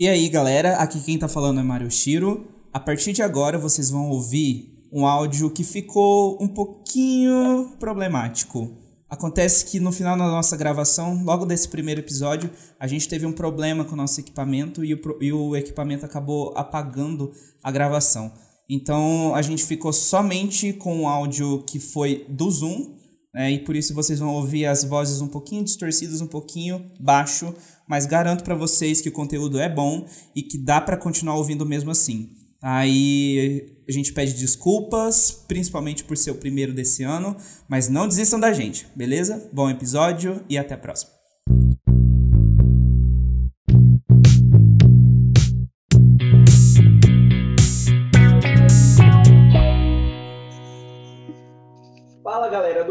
E aí, galera, aqui quem tá falando é Mario Shiro. A partir de agora vocês vão ouvir um áudio que ficou um pouquinho problemático. Acontece que no final da nossa gravação, logo desse primeiro episódio, a gente teve um problema com o nosso equipamento e o, e o equipamento acabou apagando a gravação. Então a gente ficou somente com o áudio que foi do Zoom, né, e por isso vocês vão ouvir as vozes um pouquinho distorcidas, um pouquinho baixo, mas garanto para vocês que o conteúdo é bom e que dá para continuar ouvindo mesmo assim. Aí a gente pede desculpas, principalmente por ser o primeiro desse ano, mas não desistam da gente, beleza? Bom episódio e até a próxima.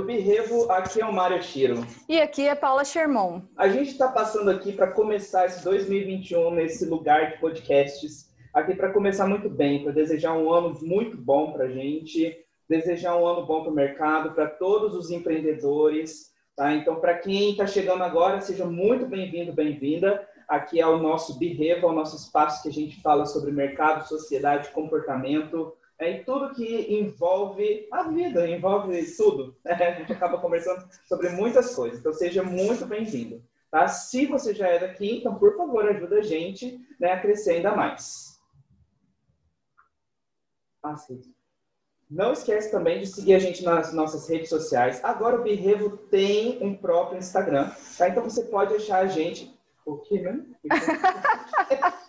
Birrevo, aqui é o Mário Chiro. E aqui é Paula Sherman. A gente está passando aqui para começar esse 2021 nesse lugar de podcasts, aqui para começar muito bem, para desejar um ano muito bom para a gente, desejar um ano bom para o mercado, para todos os empreendedores. Tá? Então, para quem está chegando agora, seja muito bem-vindo, bem-vinda. Aqui é o nosso Birrevo, é o nosso espaço que a gente fala sobre mercado, sociedade, comportamento, é, e tudo que envolve a vida, envolve tudo. Né? A gente acaba conversando sobre muitas coisas. Então, seja muito bem-vindo. Tá? Se você já é daqui, então, por favor, ajuda a gente né, a crescer ainda mais. Ah. Não esquece também de seguir a gente nas nossas redes sociais. Agora o Birrevo tem um próprio Instagram, tá? Então você pode achar a gente. O que, né?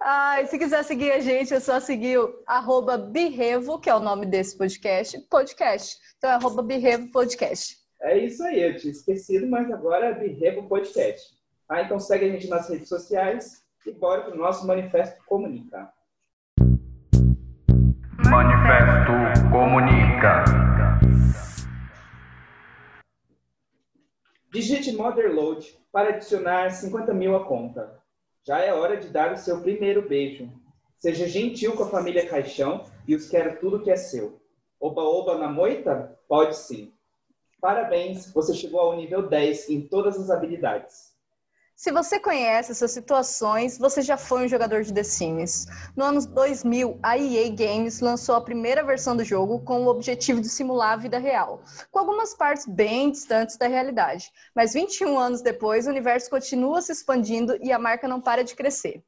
Ai, se quiser seguir a gente, é só seguir o arroba Birrevo, que é o nome desse podcast, podcast. Então é arroba Birrevo Podcast. É isso aí, eu tinha esquecido, mas agora é Birrevo Podcast. Ah, então segue a gente nas redes sociais e bora para o nosso Manifesto Comunica. Manifesto Comunica. Digite Motherload para adicionar 50 mil à conta. Já é hora de dar o seu primeiro beijo. Seja gentil com a família Caixão e os quero tudo que é seu. Oba-oba na moita? Pode sim. Parabéns, você chegou ao nível 10 em todas as habilidades. Se você conhece essas situações, você já foi um jogador de The Sims. No ano 2000, a EA Games lançou a primeira versão do jogo com o objetivo de simular a vida real, com algumas partes bem distantes da realidade. Mas 21 anos depois, o universo continua se expandindo e a marca não para de crescer.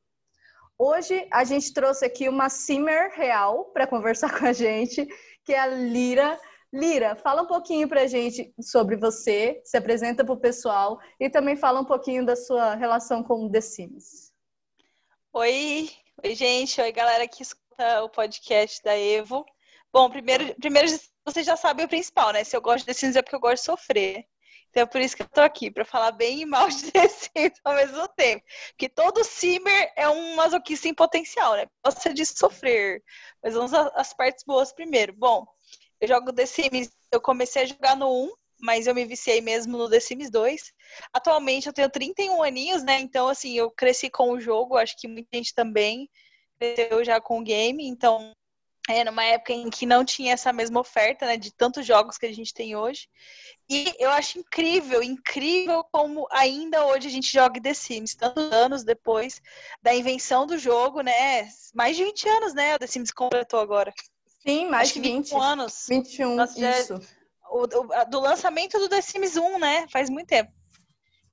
Hoje, a gente trouxe aqui uma Simmer real para conversar com a gente, que é a Lira. Lira, fala um pouquinho pra gente sobre você, se apresenta pro pessoal e também fala um pouquinho da sua relação com o The Sims. Oi, oi gente, oi galera que escuta o podcast da Evo. Bom, primeiro, primeiro vocês já sabem o principal, né? Se eu gosto de The Sims é porque eu gosto de sofrer. Então é por isso que eu tô aqui, para falar bem e mal de The Sims ao mesmo tempo. Porque todo Simmer é um masoquista em potencial, né? Gosta de sofrer. Mas vamos às partes boas primeiro. Bom, eu jogo The Sims, eu comecei a jogar no 1, mas eu me viciei mesmo no The Sims 2. Atualmente eu tenho 31 aninhos, né? Então, assim, eu cresci com o jogo, acho que muita gente também cresceu já com o game, então é numa época em que não tinha essa mesma oferta, né, de tantos jogos que a gente tem hoje. E eu acho incrível, incrível como ainda hoje a gente joga The Sims, tantos anos depois da invenção do jogo, né? Mais de 20 anos, né? O The Sims completou agora. Sim, mais de que 20. 21 anos. 21, Nossa, já- isso. O, o- do lançamento do The Sims 1, né? Faz muito tempo.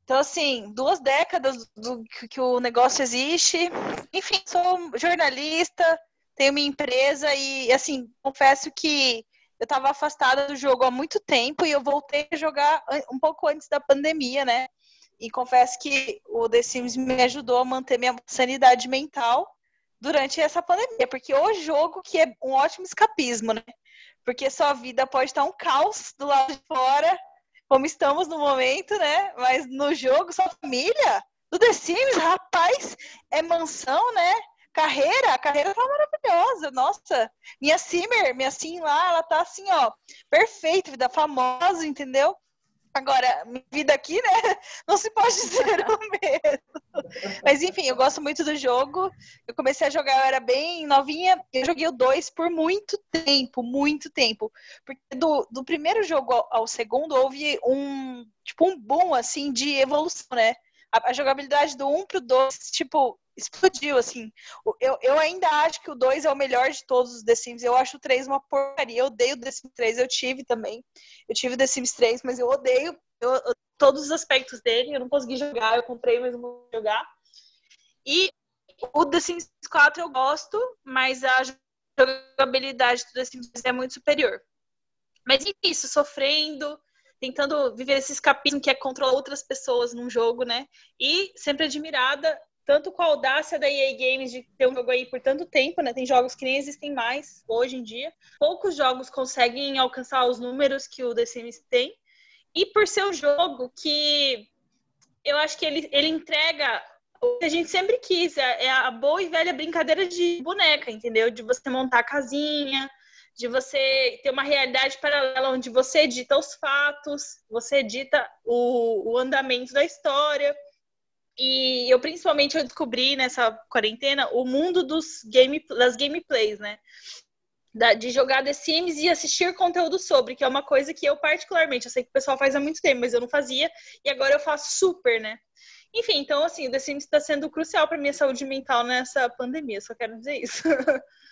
Então, assim, duas décadas do que, que o negócio existe. Enfim, sou jornalista, tenho minha empresa e, assim, confesso que eu estava afastada do jogo há muito tempo e eu voltei a jogar um pouco antes da pandemia, né? E confesso que o The Sims me ajudou a manter minha sanidade mental durante essa pandemia, porque o jogo que é um ótimo escapismo, né? Porque sua vida pode estar um caos do lado de fora, como estamos no momento, né? Mas no jogo, sua família, do The Sims, rapaz, é mansão, né? Carreira, a carreira tá maravilhosa, nossa. Minha Simmer, minha Sim lá, ela tá assim, ó, perfeita, vida famosa, entendeu? Agora, vida aqui, né? Não se pode dizer o mesmo. Mas enfim, eu gosto muito do jogo. Eu comecei a jogar, eu era bem novinha. Eu joguei o 2 por muito tempo, muito tempo. Porque do, do primeiro jogo ao, segundo houve um, tipo, um boom, assim, de evolução, né? A, a jogabilidade do 1 pro 2, tipo, explodiu, assim. Eu, eu ainda acho que o 2 é o melhor de todos os The Sims. Eu acho o 3 uma porcaria. Eu odeio o The Sims 3. Eu tive também. Eu tive o The Sims 3, mas eu odeio eu, eu, todos os aspectos dele. Eu não consegui jogar. Eu comprei, mas não vou jogar. E o The Sims 4 eu gosto, mas a jogabilidade do The Sims é muito superior. Mas é isso, sofrendo, tentando viver esse escapismo que é controlar outras pessoas num jogo, né? E sempre admirada, tanto com a audácia da EA Games de ter um jogo aí por tanto tempo, né? Tem jogos que nem existem mais hoje em dia. Poucos jogos conseguem alcançar os números que o The Sims tem. E por ser um jogo que eu acho que ele, ele entrega o que a gente sempre quis, é, é a boa e velha brincadeira de boneca, entendeu? De você montar a casinha, de você ter uma realidade paralela onde você edita os fatos, você edita o, o andamento da história. E eu principalmente eu descobri nessa quarentena o mundo dos game, das gameplays, né? Da, de jogar The Sims e assistir conteúdo sobre, que é uma coisa que eu particularmente, eu sei que o pessoal faz há muito tempo, mas eu não fazia, e agora eu faço super, né? Enfim, então assim, o The Sims está sendo crucial para minha saúde mental nessa pandemia, só quero dizer isso.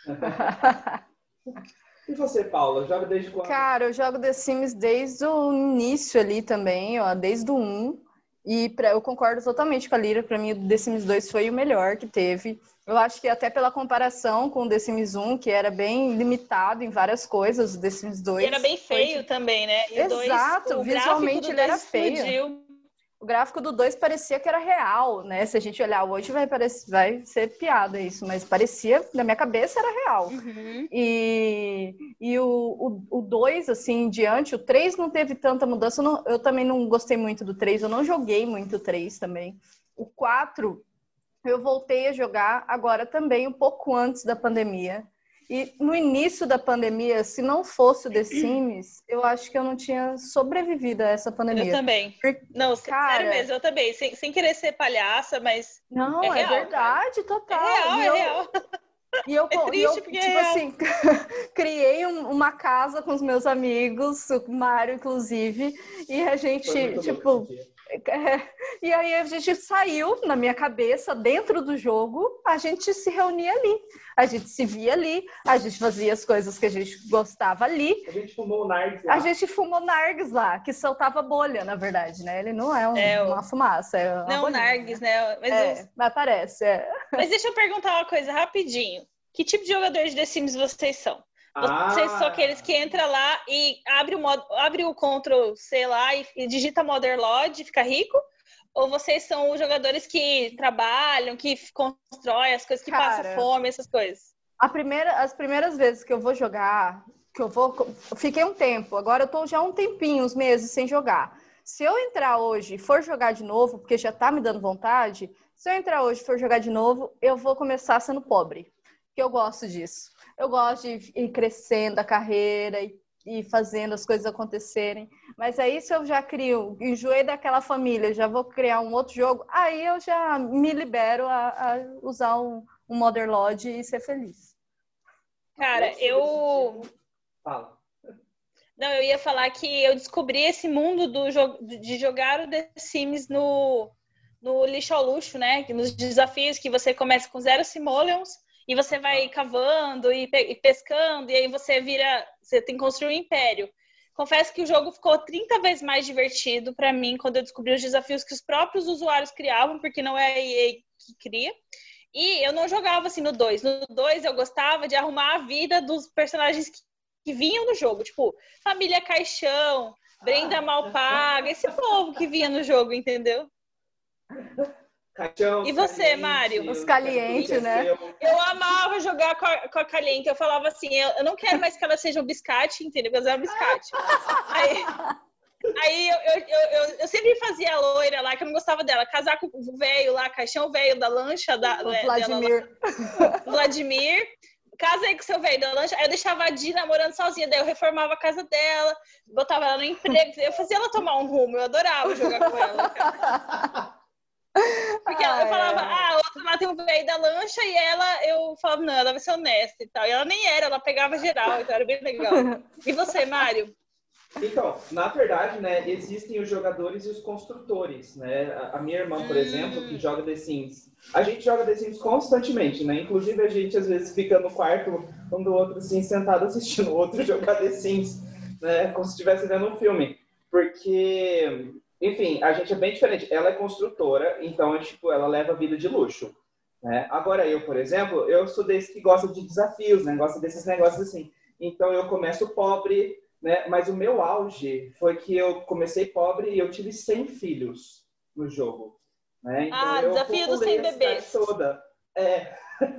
E você, Paula, joga desde quando? Cara, eu jogo The Sims desde o início ali também, ó, desde o 1. E pra, eu concordo totalmente com a Lira, para mim o The Sims 2 foi o melhor que teve. Eu acho que até pela comparação com o The Sims 1, que era bem limitado em várias coisas, o The Sims 2. E era bem feio foi... também, né? E Exato, dois, visualmente ele era feio. Explodiu o gráfico do 2 parecia que era real, né? Se a gente olhar hoje, vai, parecer, vai ser piada isso, mas parecia, na minha cabeça, era real. Uhum. E, e o 2, assim, em diante, o 3 não teve tanta mudança. Eu, não, eu também não gostei muito do 3, eu não joguei muito o 3 também. O 4, eu voltei a jogar agora também, um pouco antes da pandemia. E no início da pandemia, se não fosse o The Sims, eu acho que eu não tinha sobrevivido a essa pandemia. Eu também. Porque, não, cara, sério mesmo, eu também. Sem, sem querer ser palhaça, mas. Não, é, é real, verdade, cara. total. É real, e é eu, real. E eu, É triste eu porque tipo é assim, criei um- uma casa com os meus amigos, o Mário, inclusive, e a gente, tipo, é, e aí a gente saiu na minha cabeça, dentro do jogo, a gente se reunia ali. A gente se via ali, a gente fazia as coisas que a gente gostava ali. A gente fumou o Nards lá. A gente fumou nargues lá, que soltava bolha, na verdade, né? Ele não é, um- É, o- uma fumaça, é uma Não, bolinha, Nargues, né? Mas, É, eu- mas parece, é. mas deixa eu perguntar uma coisa rapidinho. Que tipo de jogador de The Sims vocês são? Vocês Ah, são aqueles que entra lá e abre o, modo, abre o Ctrl, sei lá, e, e digita Motherlode e fica rico? Ou vocês são os jogadores que trabalham, que constroem as coisas, que Cara, passam fome, essas coisas? A primeira, as primeiras vezes que eu vou jogar, que eu vou. eu Fiquei um tempo, agora eu tô já um tempinho, uns meses sem jogar. Se eu entrar hoje e for jogar de novo, porque já tá me dando vontade, se eu entrar hoje e for jogar de novo, eu vou começar sendo pobre. Porque eu gosto disso. Eu gosto de ir crescendo a carreira e, e fazendo as coisas acontecerem. Mas aí, se eu já crio, enjoei daquela família, já vou criar um outro jogo, aí eu já me libero a, a usar um, um Motherlode e ser feliz. Cara, eu. Fala. Não, eu ia falar que eu descobri esse mundo do jo- de jogar o The Sims no, no lixo ao luxo, né? Nos desafios que você começa com zero simoleons e você vai cavando e, pe- e pescando, e aí você vira. Você tem que construir um império. Confesso que o jogo ficou 30 vezes mais divertido para mim quando eu descobri os desafios que os próprios usuários criavam, porque não é a EA que cria. E eu não jogava assim no 2. No 2 eu gostava de arrumar a vida dos personagens que, que vinham no jogo. Tipo, Família Caixão, Brenda Malpaga, esse povo que vinha no jogo, entendeu? Caixão, E você, caliente, Mário? Os caliente, tudo que é né? Eu amava jogar com a, com a Caliente. Eu falava assim, eu, eu não quero mais que ela seja um biscate, entendeu? Porque ela é um biscate. Aí, aí eu, eu, eu, eu- eu sempre fazia a loira lá, que eu não gostava dela. Casar com o velho lá, caixão velho da lancha da, O né, dela. Vladimir. Vladimir. Casei com seu velho da lancha. Aí eu deixava a Di namorando sozinha. Daí eu reformava a casa dela, botava ela no emprego. Eu fazia ela tomar um rumo. Eu adorava jogar com ela. cara. Porque ela, eu falava, ai. ah, a outra lá tem um velho da lancha. E ela, eu falava, não, ela vai ser honesta e tal. E ela nem era, ela pegava geral. Então era bem legal. E você, Mário? Então, na verdade, né, existem os jogadores e os construtores, né? A, a minha irmã, por Hum. exemplo, que joga The Sims, a gente joga The Sims constantemente, né? Inclusive a gente às vezes fica no quarto um do outro assim sentado assistindo o outro jogar The Sims, né? Como se estivesse vendo um filme, porque, enfim, a gente é bem diferente. Ela é construtora, então é, tipo ela leva a vida de luxo. Né? Agora eu, por exemplo, eu sou desse que gosta de desafios, né? Gosta desses negócios assim. Então eu começo pobre, né? Mas o meu auge foi que eu comecei pobre e eu tive 100 filhos no jogo. Né? Então, Ah, desafio dos populei 100 a cidade bebês. Toda. É.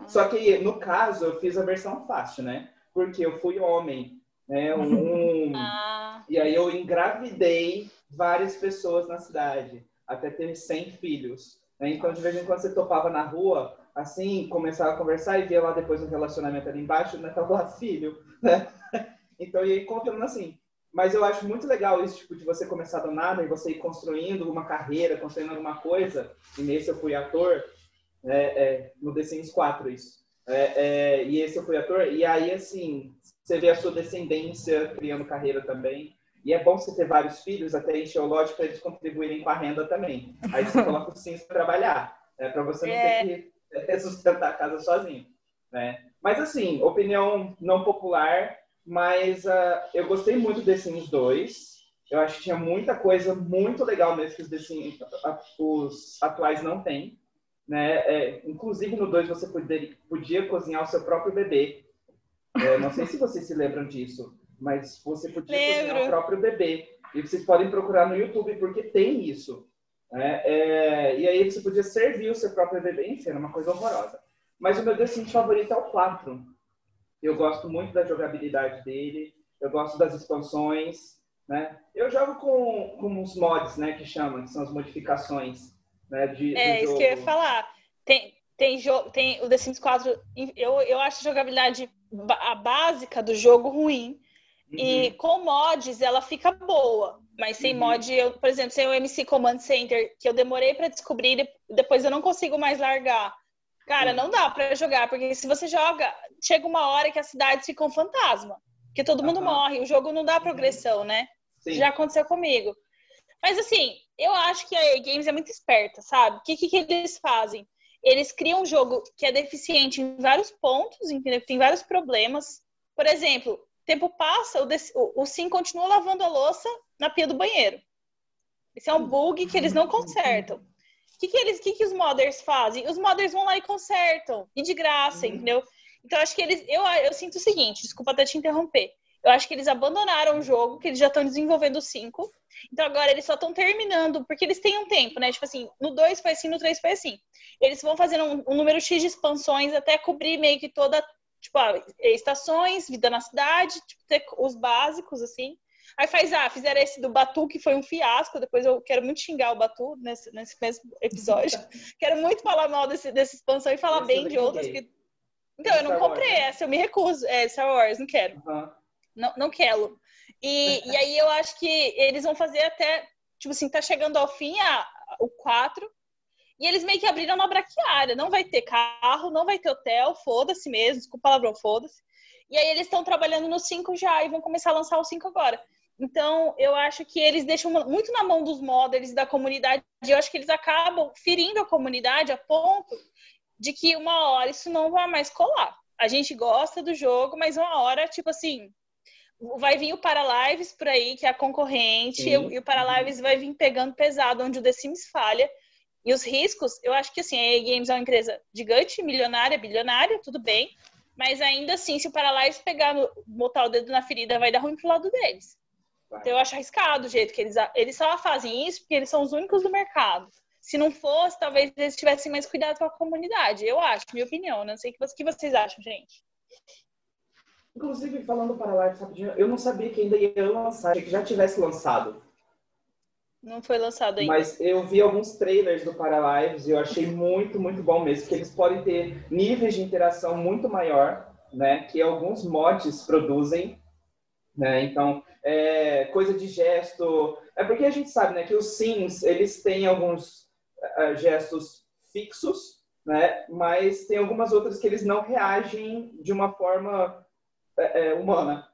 Só que, no caso, eu fiz a versão fácil, né? Porque eu fui homem. Né? Um... Ah, E aí eu engravidei várias pessoas na cidade, até ter 100 filhos. né? Então, de vez em quando você topava na rua, assim, começava a conversar e via lá depois um relacionamento ali embaixo, né? Tava lá, filho, né? Então, ia encontrando assim. Mas eu acho muito legal isso, tipo, de você começar do nada e você ir construindo uma carreira, construindo alguma coisa. E nesse eu fui ator, né? É, no The Sims 4 isso. É, é, e esse eu fui ator. E aí, assim, você vê a sua descendência criando carreira também. E é bom você ter vários filhos, até encher o lote para eles contribuírem com a renda também. Aí você coloca os Sims para trabalhar, né? para você não É. ter que é, sustentar a casa sozinho. Né? Mas assim, opinião não popular, mas ah, eu gostei muito The Sims 2. Eu acho que tinha muita coisa muito legal mesmo que os, The Sims, os atuais não têm. Né? É, inclusive no 2 você poderia, podia cozinhar o seu próprio bebê. É, não sei se vocês se lembram disso, mas você podia cozinhar Lembro. o próprio bebê. E vocês podem procurar no YouTube porque tem isso. né? É, e aí você podia servir o seu próprio bebê. Enfim, era uma coisa horrorosa. Mas o meu Sims favorito é o 4. Eu gosto muito da jogabilidade dele. Eu gosto das expansões. Né? Eu jogo com, com os mods, né, que chamam, que são as modificações né, de, é isso jogo. que eu ia falar. Tem, tem, jo- tem o The Sims 4, eu, eu acho a jogabilidade a básica do jogo ruim. E com mods ela fica boa. Mas sem Uhum. mod, eu, por exemplo, sem o MC Command Center, que eu demorei pra descobrir, de- depois eu não consigo mais largar. Cara, Sim. não dá pra jogar, porque se você joga, chega uma hora que as cidades ficam um fantasma. Porque todo mundo morre, o jogo não dá progressão, né? Sim. Já aconteceu comigo. Mas assim, eu acho que a EA Games é muito esperta, sabe? O que, que, que eles fazem? Eles criam um jogo que é deficiente em vários pontos, entendeu? Tem vários problemas. Por exemplo, o tempo passa, o, o Sim continua lavando a louça na pia do banheiro. Esse é um bug que eles não consertam. O que, que, eles, que, que os modders fazem? Os modders vão lá e consertam. E de graça, Uhum. entendeu? Então, acho que eles. Eu, eu sinto o seguinte, desculpa até te interromper. Eu acho que eles abandonaram o jogo, que eles já estão desenvolvendo o 5. Então agora eles só estão terminando, porque eles têm um tempo, né? Tipo assim, no 2 foi assim, no 3 foi assim. Eles vão fazendo um, um número X de expansões até cobrir meio que toda, tipo, ah, estações, vida na cidade, tipo, ter os básicos, assim. Aí faz, ah, fizeram esse do Batu, que foi um fiasco. Depois eu quero muito xingar o Batu nesse, nesse mesmo episódio. quero muito falar mal desse, dessa expansão e falar Esse bem de outras. Que... Então, eu não Star Wars, comprei né? essa, eu me recuso. É, Star Wars, não quero. Aham. Não, não quero. E, e aí eu acho que eles vão fazer até, tipo assim, tá chegando ao fim a, o 4. E eles meio que abriram uma braquiária. Não vai ter carro, não vai ter hotel, foda-se mesmo, desculpa o palavrão, foda-se. E aí eles estão trabalhando no 5 já e vão começar a lançar o 5 agora. Então, eu acho que eles deixam muito na mão dos modders da comunidade. E eu acho que eles acabam ferindo a comunidade a ponto de que uma hora isso não vai mais colar. A gente gosta do jogo, mas uma hora, tipo assim, vai vir o Paralives por aí, que é a concorrente, Sim. e o Paralives vai vir pegando pesado, onde o The Sims falha. E os riscos, eu acho que assim, a Games é uma empresa gigante, milionária, bilionária, tudo bem. Mas ainda assim, se o Paralives pegar, no, botar o dedo na ferida, vai dar ruim pro lado deles. Vai. Então eu acho arriscado o jeito que eles. Eles só fazem isso porque eles são os únicos do mercado. Se não fosse, talvez eles tivessem mais cuidado com a comunidade. Eu acho, minha opinião. Não sei o que vocês- o que vocês acham, gente. Inclusive, falando para lá rapidinho, eu não sabia que ainda ia lançar, que já tivesse lançado. Não foi lançado ainda. Mas eu vi alguns trailers do Paralives e eu achei muito, muito bom mesmo, porque eles podem ter níveis de interação muito maior, né? Que alguns mods produzem, né? Então, é, coisa de gesto... É porque a gente sabe, né? Que os Sims, eles têm alguns eh, gestos fixos, né? Mas tem algumas outras que eles não reagem de uma forma eh, eh, humana.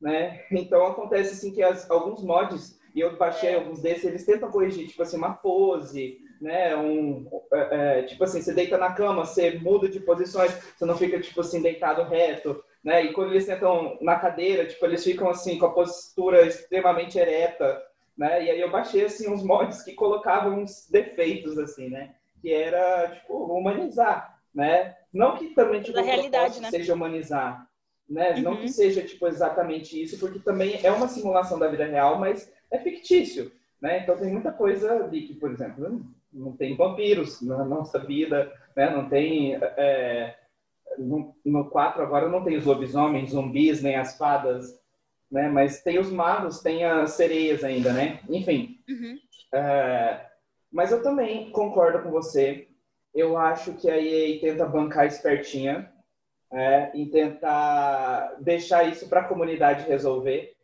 né? Então acontece assim que as, alguns mods, e eu baixei alguns desses, eles tentam corrigir, tipo assim, uma pose, né? Um, é, é, tipo assim, você deita na cama, você muda de posições, você não fica, tipo assim, deitado reto, né? E quando eles sentam na cadeira, tipo, eles ficam assim, com a postura extremamente ereta, né? E aí eu baixei, assim, uns mods que colocavam uns defeitos, assim, né? Que era, tipo, humanizar, né? Não que também, tipo, Da realidade, né? seja humanizar, né? Não Uhum. que seja, tipo, exatamente isso, porque também é uma simulação da vida real, mas é fictício, né? Então tem muita coisa ali que, por exemplo, não- não tem vampiros na nossa vida, né? Não tem... é, no, no 4 agora não tem os lobisomens, zumbis, nem as fadas, né? Mas tem os magos, tem as sereias ainda, né? Enfim, Uhum. é, mas eu também concordo com você. Eu acho que a EA tenta bancar espertinha é, em tentar deixar isso para a comunidade resolver,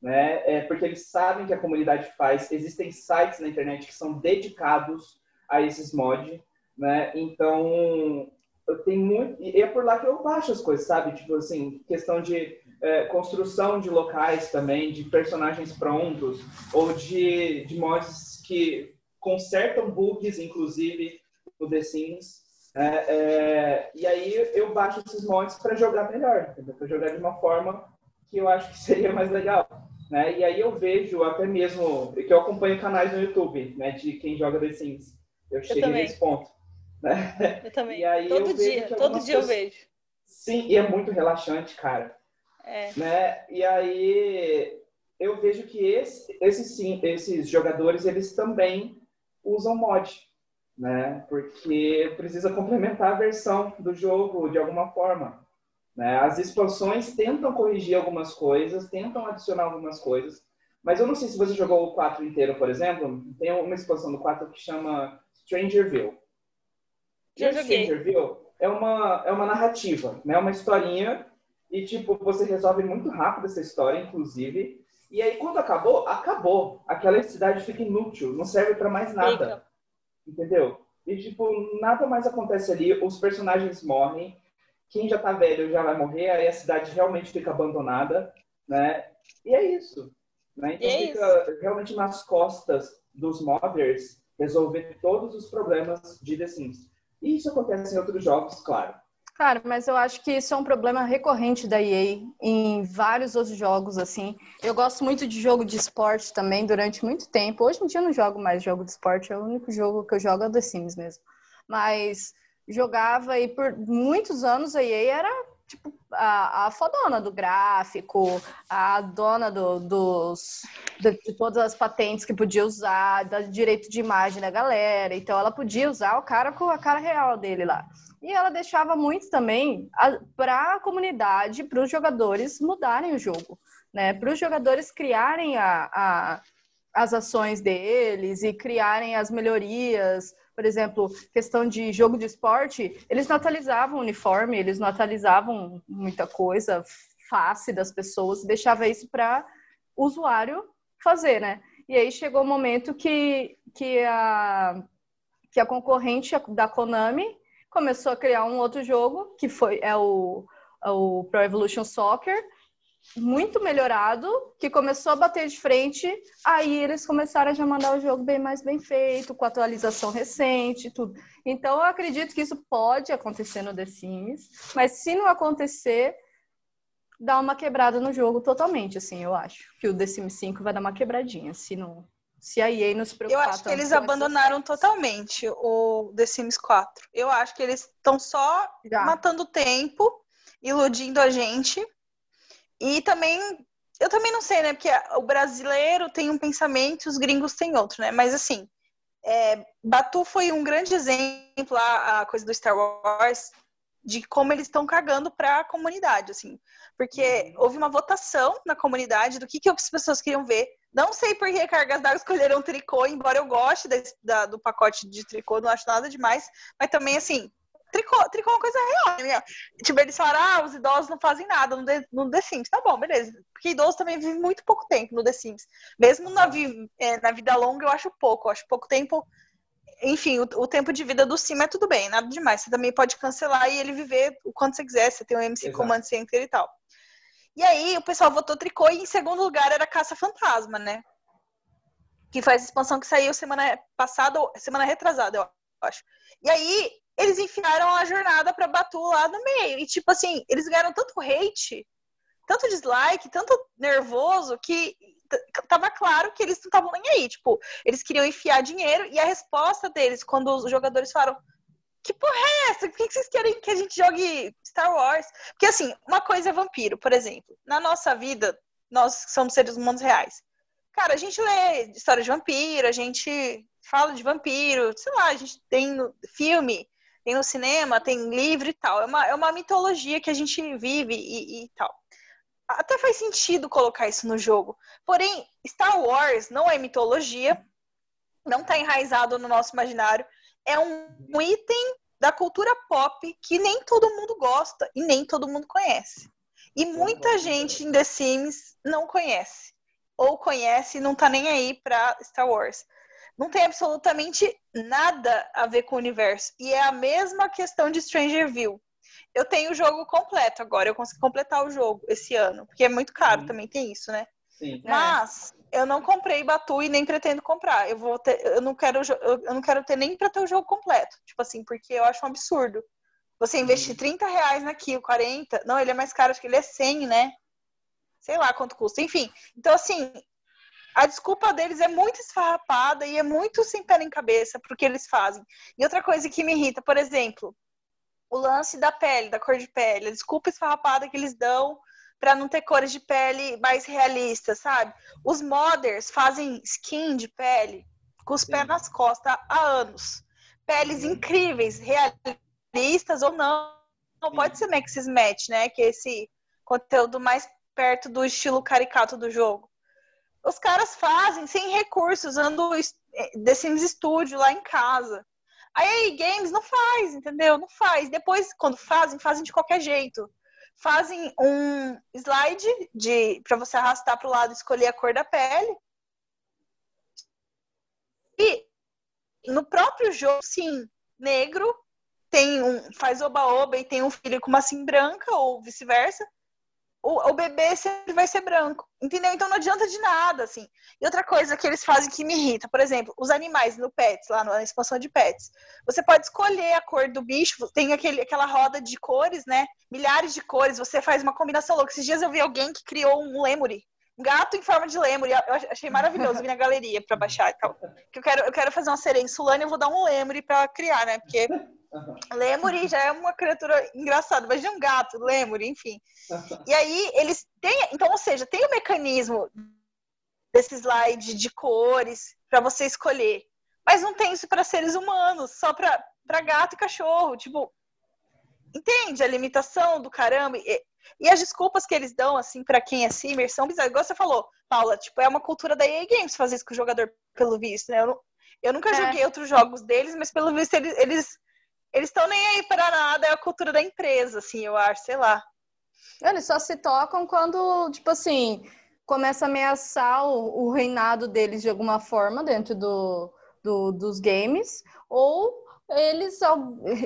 né? É, porque eles sabem que a comunidade faz. Existem sites na internet que são dedicados a esses mods, né? Então eu tenho muito e é por lá que eu baixo as coisas, sabe? Tipo assim, questão de é, construção de locais também, de personagens prontos ou de, de mods que consertam bugs, inclusive, no The Sims. É, é, e aí eu baixo esses mods para jogar melhor, para jogar de uma forma que eu acho que seria mais legal. Né? E aí eu vejo até mesmo que eu acompanho canais no YouTube né, de quem joga The Sims. Eu cheguei também. nesse ponto. Né? Eu também. Eu todo vejo dia, que todo dia eu pessoas- vejo. Sim, e é muito relaxante, cara É. né? E aí eu vejo que esse, esses sim, esses jogadores eles também usam mod, né? Porque precisa complementar a versão do jogo de alguma forma. Né? As expansões tentam corrigir algumas coisas, tentam adicionar algumas coisas, mas eu não sei se você jogou o 4 inteiro, por exemplo. Tem uma expansão do 4 que chama Strangerville. Já joguei. Strangerville é uma, é uma narrativa, né? Uma historinha e, tipo, você resolve muito rápido essa história, inclusive. E aí, quando acabou, acabou. Aquela cidade fica inútil, não serve para mais nada. Fica. Entendeu? E, tipo, nada mais acontece ali. Os personagens morrem. Quem já tá velho já vai morrer. Aí a cidade realmente fica abandonada, né? E é isso. Né? Então E é fica realmente nas costas dos modders resolver todos os problemas de The Sims. E isso acontece em outros jogos, claro. Cara, mas eu acho que isso é um problema recorrente da EA em vários outros jogos, assim. Eu gosto muito de jogo de esporte também durante muito tempo. Hoje em dia eu não jogo mais jogo de esporte, é o único jogo que eu jogo é o The Sims mesmo. Mas jogava e por muitos anos a EA era tipo a, a fodona do gráfico, a dona do- dos, de, de todas as patentes que podia usar, do direito de imagem da galera. Então ela podia usar o cara com a cara real dele lá. E ela deixava muito também para a comunidade, para os jogadores mudarem o jogo, né? Para os jogadores criarem a, a- as ações deles e criarem as melhorias. Por exemplo, questão de jogo de esporte, eles não atualizavam o uniforme, eles não atualizavam muita coisa, face das pessoas, deixava isso para o usuário fazer, né? E aí chegou o momento que, que, a, que a concorrente da Konami começou a criar um outro jogo, que foi é o, é o Pro Evolution Soccer, muito melhorado, que começou a bater de frente, aí eles começaram a já mandar o jogo bem mais bem feito, com atualização recente, tudo. Então eu acredito que isso pode acontecer no The Sims, mas se não acontecer, dá uma quebrada no jogo totalmente, assim, eu acho. Que o The Sims 5 vai dar uma quebradinha, se não se a EA não se Eu preocupar acho que eles essas abandonaram coisas. totalmente o The Sims 4. Eu acho que eles estão só Já. matando tempo, iludindo a gente. E também, eu também não sei, né? Porque o brasileiro tem um pensamento e os gringos têm outro, né? Mas assim, é, Batu foi um grande exemplo, lá, a coisa do Star Wars, de como eles estão cagando para a comunidade, assim. Porque houve uma votação na comunidade do que, que as pessoas queriam ver. Não sei por que Cargas d'Água escolheram tricô, embora eu goste desse- da- do pacote de tricô, não acho nada demais. Mas também, assim, tricô, tricô é uma coisa real, né? Tipo, eles falaram, ah, os idosos não fazem nada no The, no The Sims. Tá bom, beleza. Porque idoso também vive muito pouco tempo no The Sims. Mesmo na, vi- é, na vida longa, eu acho pouco. Eu acho pouco tempo. Enfim, o, o tempo de vida do Sim é tudo bem, nada demais. Você também pode cancelar e ele viver o quanto você quiser. Você tem o MC Exato. Command Center e tal. E aí o pessoal votou tricô e em segundo lugar era Caça Fantasma, né? Que essa expansão que saiu semana passada, semana retrasada, eu acho. E aí eles enfiaram a jornada pra Batu lá no meio. E tipo assim, eles ganharam tanto hate, tanto dislike, tanto nervoso, que tava claro que eles não estavam nem aí. Tipo, eles queriam enfiar dinheiro e a resposta deles, quando os jogadores falaram. Que porra é essa? Por que vocês querem que a gente jogue Star Wars? Porque, assim, uma coisa é vampiro, por exemplo. Na nossa vida, nós somos seres humanos reais. Cara, a gente lê história de vampiro, a gente fala de vampiro, sei lá, a gente tem filme, tem no cinema, tem livro e tal. É uma, é uma mitologia que a gente vive e, e tal. Até faz sentido colocar isso no jogo. Porém, Star Wars não é mitologia, não está enraizado no nosso imaginário. É um, item da cultura pop que nem todo mundo gosta e nem todo mundo conhece. E muita gente em The Sims não conhece. Ou conhece e não tá nem aí pra Star Wars. Não tem absolutamente nada a ver com o universo. E é a mesma questão de Stranger View. Eu tenho o jogo completo agora, eu consegui completar o jogo esse ano, porque é muito caro, Sim. também tem isso, né? Sim. Mas eu não comprei Batu e nem pretendo comprar. Eu vou ter, eu não quero, eu não quero ter nem pra ter o jogo completo. Tipo assim, porque eu acho um absurdo. Você investir 30 reais naquilo, 40. Não, ele é mais caro, acho que ele é 100, né? Sei lá quanto custa. Enfim, então assim, a desculpa deles é muito esfarrapada e é muito sem pé nem cabeça pro que eles fazem. E outra coisa que me irrita, por exemplo, o lance da pele, da cor de pele, a desculpa esfarrapada que eles dão pra não ter cores de pele mais realistas, sabe? Os modders fazem skin de pele com os pés nas costas há anos. Peles incríveis, realistas ou não. Não Sim. pode ser Maxis Match, né? Que é esse conteúdo mais perto do estilo caricato do jogo. Os caras fazem sem recursos, usando eh, The Sims Studio lá em casa. Aí a EA Games não faz, entendeu? Não faz. Depois, quando fazem, fazem de qualquer jeito. Fazem um slide de para você arrastar para o lado e escolher a cor da pele. E no próprio jogo, sim, negro tem um faz oba-oba e tem um filho com uma sim branca ou vice-versa. O, o bebê sempre vai ser branco, entendeu? Então não adianta de nada, assim. E outra coisa que eles fazem que me irrita, por exemplo, os animais no Pets, lá na expansão de Pets. Você pode escolher a cor do bicho, tem aquele, aquela roda de cores, né? Milhares de cores, você faz uma combinação louca. Esses dias eu vi alguém que criou um lemuri, um gato em forma de lemuri. Eu achei maravilhoso, vi na galeria pra baixar e tal. Que eu quero, eu quero fazer uma sereia insulana e eu vou dar um lemuri pra criar, né? Porque Aham. lemuri já é uma criatura engraçada, mas de um gato, lemuri, enfim. E aí eles têm, então, ou seja, tem o mecanismo desse slide de cores para você escolher, mas não tem isso para seres humanos, só para para gato e cachorro, tipo, entende a limitação do caramba e, e as desculpas que eles dão assim para quem é simmer são bizarras. Igual você falou, Paula, tipo, é uma cultura da EA Games fazer isso com o jogador pelo visto, né? Eu, eu nunca É. joguei outros jogos deles, mas pelo visto eles eles eles estão nem aí para nada, é a cultura da empresa, assim, eu acho, sei lá. Eles só se tocam quando, tipo assim, começa a ameaçar o, o reinado deles de alguma forma dentro do, do- dos games, ou eles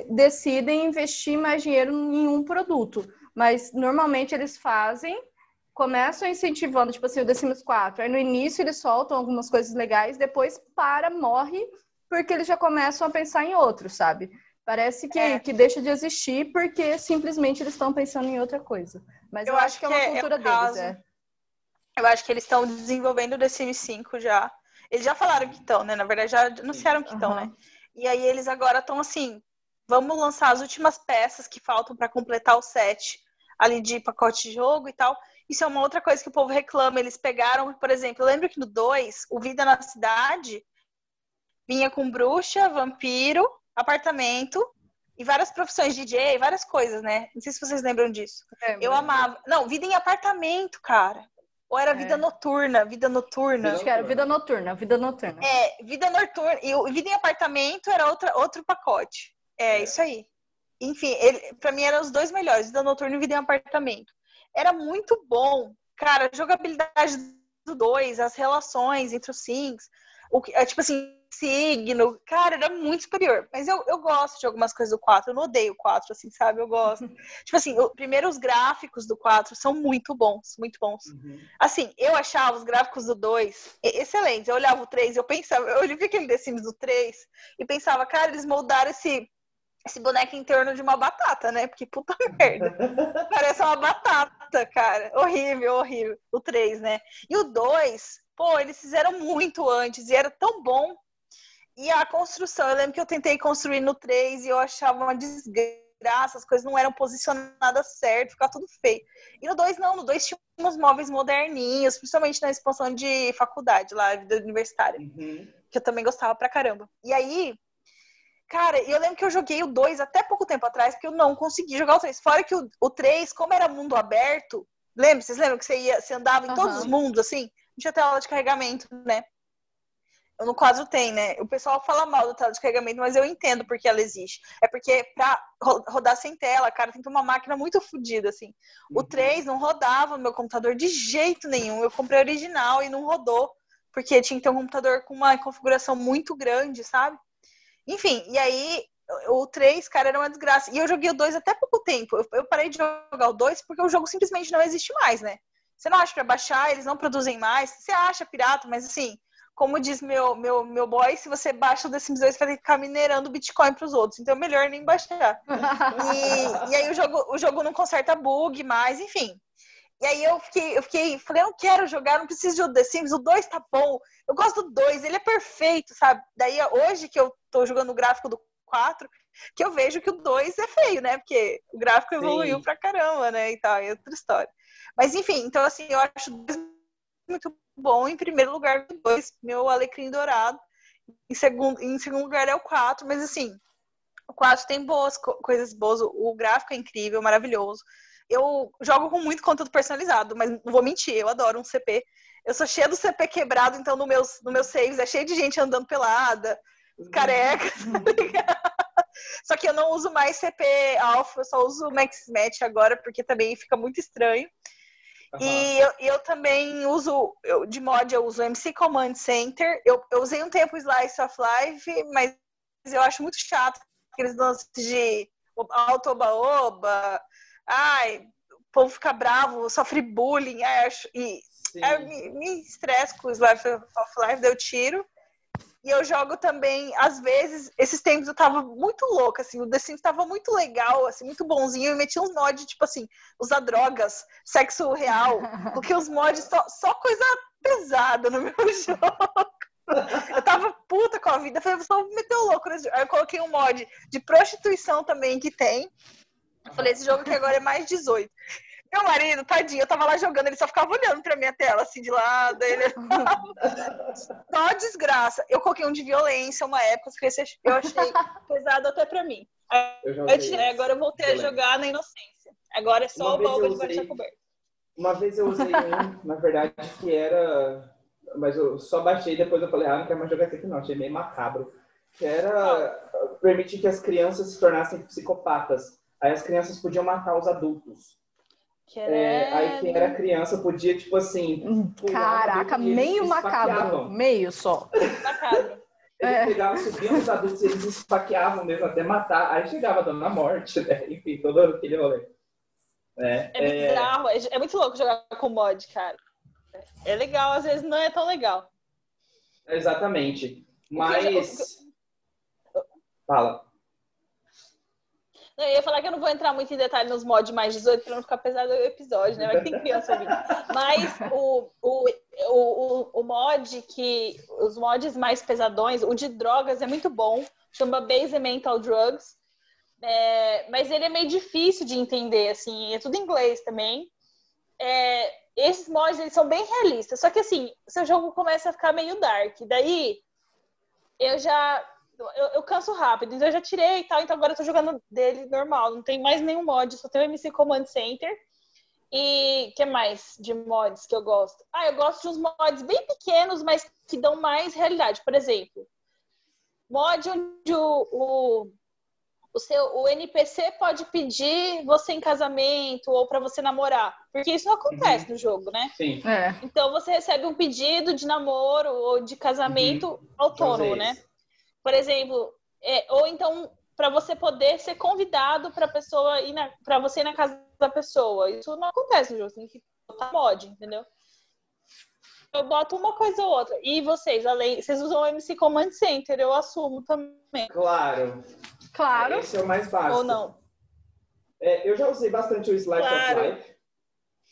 decidem investir mais dinheiro em um produto. Mas normalmente eles fazem, começam incentivando, tipo assim, o The Sims 4. Aí no início eles soltam algumas coisas legais, depois para, morre, porque eles já começam a pensar em outro, sabe? Parece que, É. que deixa de existir porque simplesmente eles estão pensando em outra coisa. Mas eu, Eu acho que é uma que é- é cultura o deles, é. Eu acho que eles estão desenvolvendo o Sims 5 já. Eles já falaram que estão, né? Na verdade, já anunciaram que estão, Aham. né? E aí eles agora estão assim, vamos lançar as últimas peças que faltam para completar o set ali de pacote de jogo e tal. Isso é uma outra coisa que o povo reclama. Eles pegaram, por exemplo, eu lembro que no 2, o Vida na Cidade vinha com bruxa, vampiro, apartamento e várias profissões, DJ, várias coisas, né? Não sei se vocês lembram disso. Eu amava. Não, vida em apartamento, cara. Ou era vida É. noturna, vida noturna. Acho que era vida noturna, vida noturna. É, vida noturna. E o vida em apartamento era outra, outro pacote. É, É. isso aí. Enfim, ele, pra mim eram os dois melhores, vida noturna e vida em apartamento. Era muito bom. Cara, a jogabilidade do dois, as relações entre os sims. O que, é, tipo assim, signo. Cara, era muito superior. Mas eu, eu gosto de algumas coisas do 4. Eu não odeio o 4, assim, sabe? Eu gosto. tipo assim, o, primeiro os gráficos do 4 são muito bons, muito bons. Uhum. Assim, eu achava os gráficos do 2 excelentes. Eu olhava o 3 e eu pensava, eu olhava aquele The Sims do 3 e pensava, cara, eles moldaram esse esse boneco em torno de uma batata, né? Porque puta merda. Parece uma batata, cara. Horrível, horrível. O 3, né? E o 2, pô, eles fizeram muito antes e era tão bom. E a construção, eu lembro que eu tentei construir no 3 e eu achava uma desgraça, as coisas não eram posicionadas certo, ficava tudo feio. E no 2 não, no 2 tinha uns móveis moderninhos, principalmente na expansão de faculdade lá, vida universitária, Uhum. que eu também gostava pra caramba. E aí, cara, eu lembro que eu joguei o 2 até pouco tempo atrás, porque eu não consegui jogar o 3. Fora que o, o 3, como era mundo aberto, lembra? Vocês lembram que você, ia, você andava em todos Aham. os mundos, assim? Não tinha tela de carregamento, né? No quadro tem, né? O pessoal fala mal da tela de carregamento, mas eu entendo porque ela existe. É porque pra ro- rodar sem tela, cara, tem que ter uma máquina muito fodida, assim. O Uhum. 3 não rodava no meu computador de jeito nenhum. Eu comprei original e não rodou, porque tinha que ter um computador com uma configuração muito grande, sabe? Enfim, e aí o 3, cara, era uma desgraça. E eu joguei o 2 até pouco tempo. Eu, eu parei de jogar o 2 porque o jogo simplesmente não existe mais, né? Você não acha pra baixar, eles não produzem mais. Você acha pirata, mas assim, como diz meu, meu, meu boy, se você baixa o The Sims 2, você vai ter que ficar minerando Bitcoin pros outros. Então é melhor nem baixar. E, e aí o jogo, o jogo não conserta bug mais, enfim. E aí eu fiquei, eu fiquei, falei, eu não quero jogar, não preciso de The Sims, o 2 tá bom. Eu gosto do 2, ele é perfeito, sabe? Daí hoje que eu tô jogando o gráfico do 4, que eu vejo que o 2 é feio, né? Porque o gráfico Sim. evoluiu pra caramba, né? E tal, é outra história. Mas enfim, então assim, eu acho o 2 muito bom. Em primeiro lugar, 2, meu alecrim dourado. Em segundo, em segundo lugar é o 4, mas assim, o 4 tem boas co- coisas boas, o- o gráfico é incrível, maravilhoso. Eu jogo com muito conteúdo personalizado, mas não vou mentir, eu adoro um CP. Eu sou cheia do CP quebrado, então no meus, no meus saves é cheio de gente andando pelada, careca, tá ligado? Só que eu não uso mais CP Alpha, eu só uso Max Match agora, porque também fica muito estranho. Aham. E eu, eu também uso, eu- de mod, eu uso MC Command Center. Eu, eu usei um tempo o Slice of Life, mas eu acho muito chato aqueles lances de auto-oba-oba. Ai, o povo fica bravo, sofre bullying. ai, acho, e Sim. eu me, me estresso com o Slice of Life, deu tiro. E eu jogo também, às vezes, esses tempos eu tava muito louca, assim, o The Sims tava muito legal, assim, muito bonzinho, eu meti uns mods, tipo assim, usar drogas, sexo real, porque os mods só, só coisa pesada no meu jogo. Eu tava puta com a vida, falei, meter o louco nesse jogo. Aí eu coloquei um mod de prostituição também que tem. Eu falei, esse jogo aqui agora é mais 18. Meu marido, tadinho, eu tava lá jogando, ele só ficava olhando pra minha tela, assim, de lado. Ele... Só desgraça. Eu coloquei um de violência uma época, eu achei pesado até pra mim. Eu tirei, esse. agora eu voltei a Violência. jogar na inocência. Agora é só Uma o eu de baixar coberta. Uma vez eu usei um, na verdade, que era. Mas eu só baixei depois eu falei, ah, não quero mais jogar esse aqui não, achei meio macabro. Que era permitir que as crianças se tornassem psicopatas. Aí as crianças podiam matar os adultos. É, aí quem era criança podia, tipo assim. pular Caraca, e meio macabro. esfaqueavam. Meio só. Macabro. Eles É. pegavam, subiam os adultos e eles esfaqueavam mesmo até matar. Aí chegava dando a morte, né? Enfim, todo aquele rolê. É, É é, bizarro, é, é muito louco jogar com mod, cara. É legal, às vezes não é tão legal. exatamente. O que Mas. Fala. Eu ia falar que eu não vou entrar muito em detalhe nos mods mais 18 pra não ficar pesado o episódio, né? Vai que tem criança ouvindo. Mas o, o, o, o mod que. Os mods mais pesadões, o de drogas é muito bom. Chama Base Mental Drugs. É, mas ele é meio difícil de entender, assim, é tudo em inglês também. É, esses mods eles são bem realistas, só que assim, seu jogo começa a ficar meio dark. Daí eu já eu, eu canso rápido, então eu já tirei e tal, então agora eu tô jogando dele normal, não tem mais nenhum mod, só tem o MC Command Center. E que mais de mods que eu gosto? Ah, eu gosto de uns mods bem pequenos, mas que dão mais realidade. Por exemplo, mod onde o, o, o seu o NPC pode pedir você em casamento ou para você namorar, porque isso não acontece Uhum. no jogo, né? Sim. É. Então você recebe um pedido de namoro ou de casamento autônomo, Já usei né? Por exemplo, é, ou então para você poder ser convidado para pessoa ir para você ir na casa da pessoa. Isso não acontece no jogo, tem que botar mod, entendeu? Eu boto uma coisa ou outra. E vocês, além, vocês usam o MC Command Center, eu assumo também. Claro. Claro. Esse é o mais básico. Ou não? É, eu já usei bastante o Slice Claro. of Life.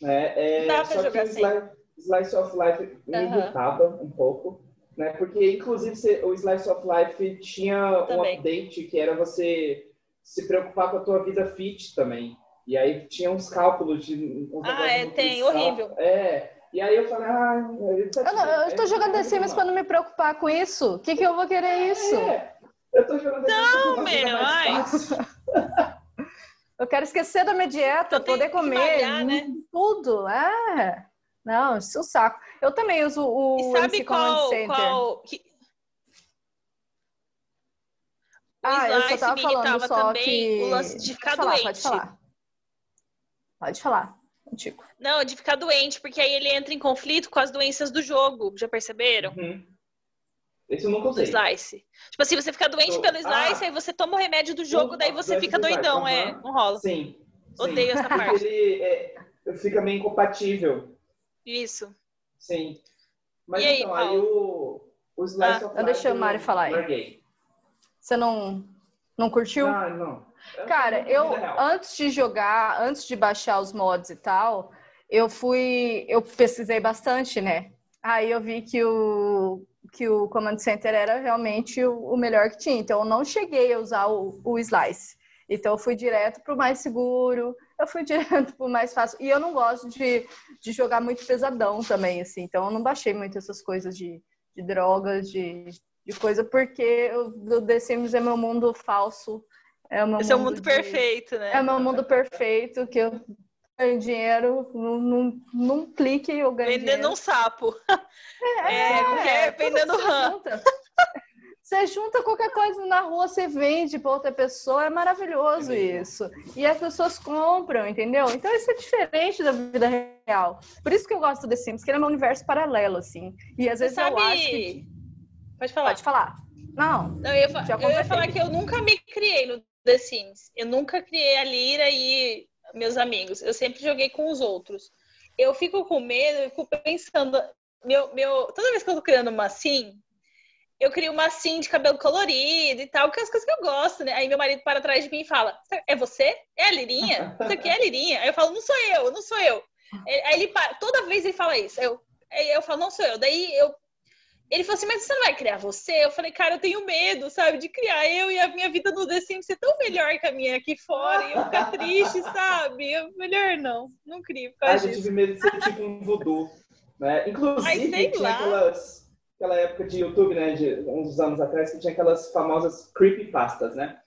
Né? É, Dá pra só que jogar o Slice, Slice of Life me Aham. irritava um pouco. Né? Porque, inclusive, o Slice of Life tinha um Também. update que era você se preocupar com a tua vida fit também. E aí tinha uns cálculos de. uns Ah, é, de tem, horrível. É. E aí eu falei, ah, eu, Eu, não, eu estou jogando The Sims para não me preocupar com isso. O que, que eu vou querer isso? É, eu tô jogando The Sims meu, ai. Eu quero esquecer da minha dieta, poder comer malhar, né? tudo. É. Não, isso é o saco. Eu também uso o E sabe MC Command qual, Center. qual que... O Ah, eu só Slice tava me falando só também que... o lance de ficar pode falar, doente. Pode falar. Pode falar. Contigo. Não, de ficar doente, porque aí ele entra em conflito com as doenças do jogo. Já perceberam? Uhum. Esse eu nunca usei. Slice. Tipo assim, você fica doente Do- pelo Slice, Ah. aí você toma o remédio do jogo, daí você fica do doidão, é. aham. Não rola. Sim. sim. Odeio essa Porque parte. ele é, fica meio incompatível. Isso. Sim. Mas E aí, então, aí Paulo? o, o Slice Ah, of eu deixei o Mário falar aí. larguei. Você não, não curtiu? Ah, não. Cara, eu vida real. antes de jogar, antes de baixar os mods e tal, eu fui, eu pesquisei bastante, né? Aí eu vi que o que o Command Center era realmente o, o melhor que tinha. Então eu não cheguei a usar o, o Slice. Então eu fui direto pro mais seguro, eu fui direto pro mais fácil. E eu não gosto de, de jogar muito pesadão também, assim. Então eu não baixei muito essas coisas de, de drogas, de, de coisa, porque o The Sims é meu mundo falso. É meu Esse é o mundo de- perfeito, né? é o meu mundo perfeito, que eu ganho dinheiro num, num, num clique eu ganho Vendendo dinheiro. um sapo. É, porque é tudo vendendo rã. Você junta qualquer coisa na rua, você vende para outra pessoa, é maravilhoso isso. E as pessoas compram, entendeu? Então isso é diferente da vida real. Por isso que eu gosto do The Sims, que ele é um universo paralelo, assim. E às vezes sabe... eu acho que. Pode falar. Pode falar. Não, Não, eu, ia fa- eu ia falar que eu nunca me criei no The Sims. Eu nunca criei a Lira e meus amigos. Eu sempre joguei com os outros. Eu fico com medo, eu fico pensando. Meu, meu, toda vez que eu tô criando uma sim, eu crio uma sim de cabelo colorido e tal, que é as coisas que eu gosto, né? Aí meu marido para atrás de mim e fala: É você? É a Lirinha? Isso aqui é a Lirinha? Aí eu falo: Não sou eu, não sou eu. Aí ele para, toda vez ele fala isso. Eu, eu falo: Não sou eu. Daí eu ele falou assim, mas você não vai criar você? Eu falei, cara, eu tenho medo, sabe, de criar eu e a minha vida no The Sims ser tão melhor que a minha aqui fora e eu ficar triste, sabe? Eu, melhor não, não crio Ah, eu disso. tive medo de ser tipo um voodoo. Né? Inclusive, Ai, sei lá. aquelas, aquela época de YouTube, né, de uns anos atrás, que tinha aquelas famosas creepypastas, né?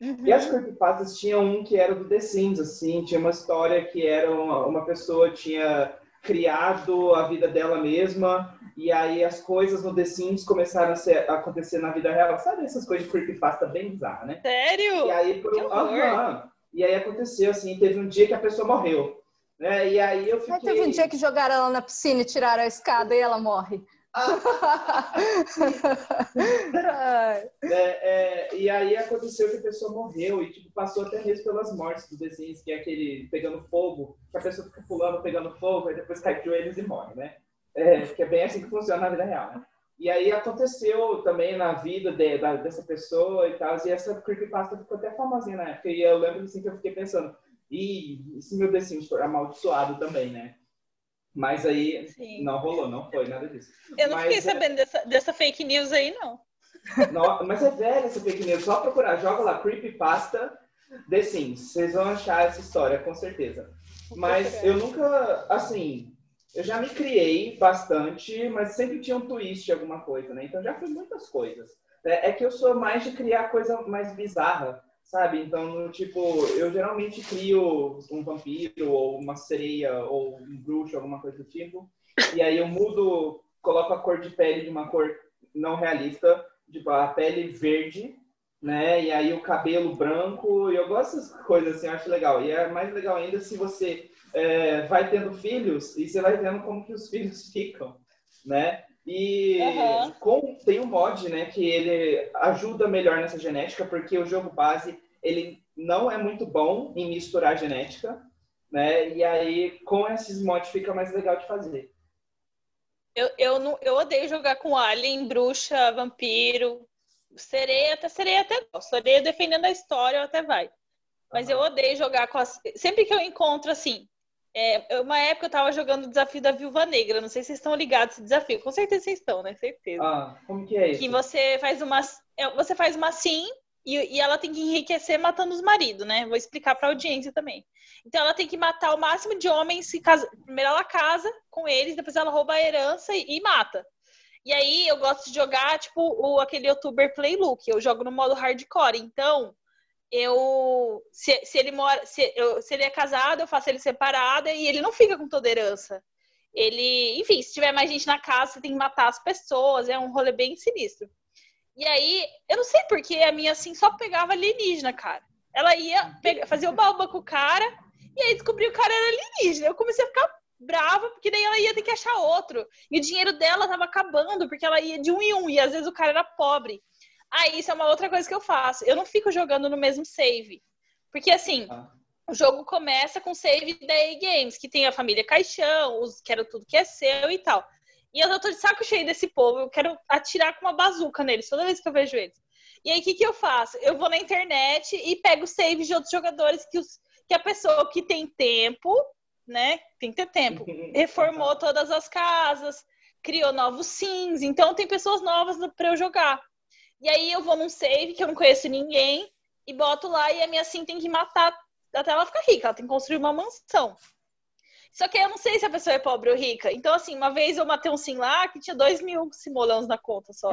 Uhum. E as creepypastas tinham um que era do The Sims, assim, tinha uma história que era uma, uma pessoa tinha criado a vida dela mesma, e aí as coisas no The Sims começaram a, ser- a acontecer na vida real. Sabe essas coisas de creepypasta bem bizarras, né? Sério? E aí, por. Aham. e aí aconteceu, assim, teve um dia que a pessoa morreu. Né? E aí eu fiquei... Aí teve um dia que jogaram ela na piscina e tiraram a escada e ela morre. É, é, e aí aconteceu que a pessoa morreu e tipo, passou até mesmo pelas mortes do The Sims, que é aquele pegando fogo, que a pessoa fica pulando, pegando fogo, e depois cai de joelhos e morre, né? É, que é bem assim que funciona na vida real, né? E aí aconteceu também na vida de- da- dessa pessoa e tal, e essa creepypasta ficou até famosinha na época, e eu lembro assim que eu fiquei pensando, e se meu The Sims for amaldiçoado também, né? Mas aí Sim. não rolou, não foi nada disso. Eu não Mas fiquei é- sabendo dessa, dessa fake news aí, não. No- mas é velha essa fake news. Só procurar, joga lá Creepypasta The Sims. Vocês vão achar essa história, com certeza. Mas procurar. eu nunca, assim, eu já me criei bastante, mas sempre tinha um twist, alguma coisa, né? Então já fui muitas coisas. É, é que eu sou mais de criar coisa mais bizarra, sabe? Então, tipo, eu geralmente crio um vampiro, ou uma sereia, ou um bruxo, alguma coisa do tipo. E aí eu mudo, coloco a cor de pele de uma cor não realista, tipo, a pele verde, né? E aí o cabelo branco, e eu gosto dessas coisas assim, eu acho legal. E é mais legal ainda se você é, vai tendo filhos e você vai vendo como que os filhos ficam, né? E Aham. com, tem um mod, né, que ele ajuda melhor nessa genética, porque o jogo base, ele não é muito bom em misturar genética, né? E aí, com esses mods, fica mais legal de fazer. Eu, eu, não, eu odeio jogar com alien, bruxa, vampiro, sereia, até sereia até gosto. Sereia defendendo a história até vai. Mas eu odeio jogar com as. Sempre que eu encontro assim. É, uma época eu tava jogando o desafio da Viúva Negra. Não sei se vocês estão ligados esse desafio. Com certeza vocês estão, né? Certeza. Ah, como que é isso? que você faz uma é, você faz uma sim e, e ela tem que enriquecer matando os maridos, né? Vou explicar para a audiência também. Então ela tem que matar o máximo de homens se casa, primeiro ela casa com eles, depois ela rouba a herança e, e mata. E aí eu gosto de jogar tipo o aquele youtuber Playlook, eu jogo no modo hardcore. Então, eu se, se ele mora se, eu- se ele é casado, eu faço ele separado e ele não fica com toda herança. Ele, enfim, se tiver mais gente na casa, você tem que matar as pessoas, é um rolê bem sinistro. E aí, eu não sei porque a minha assim só pegava alienígena, cara. Ela ia pegar, fazer o baúba com o cara e aí descobri que o cara era alienígena. Eu comecei a ficar brava, porque daí ela ia ter que achar outro. E o dinheiro dela tava acabando, porque ela ia de um em um, e às vezes o cara era pobre. Aí isso é uma outra coisa que eu faço. Eu não fico jogando no mesmo save. Porque assim, Ah. o jogo começa com save da EA Games, que tem a família Caixão, os quero tudo que é seu e tal. E eu já tô de saco cheio desse povo, eu quero atirar com uma bazuca neles toda vez que eu vejo eles. E aí, o que, que eu faço? Eu vou na internet e pego saves de outros jogadores que, os, que a pessoa que tem tempo, né? Tem que ter tempo. Reformou todas as casas, criou novos sims. Então, tem pessoas novas para eu jogar. E aí, eu vou num save que eu não conheço ninguém e boto lá e a minha sim tem que matar até ela ficar rica. Ela tem que construir uma mansão. Só que eu não sei se a pessoa é pobre ou rica. Então, assim, uma vez eu matei um sim lá que tinha dois mil simolãos na conta só.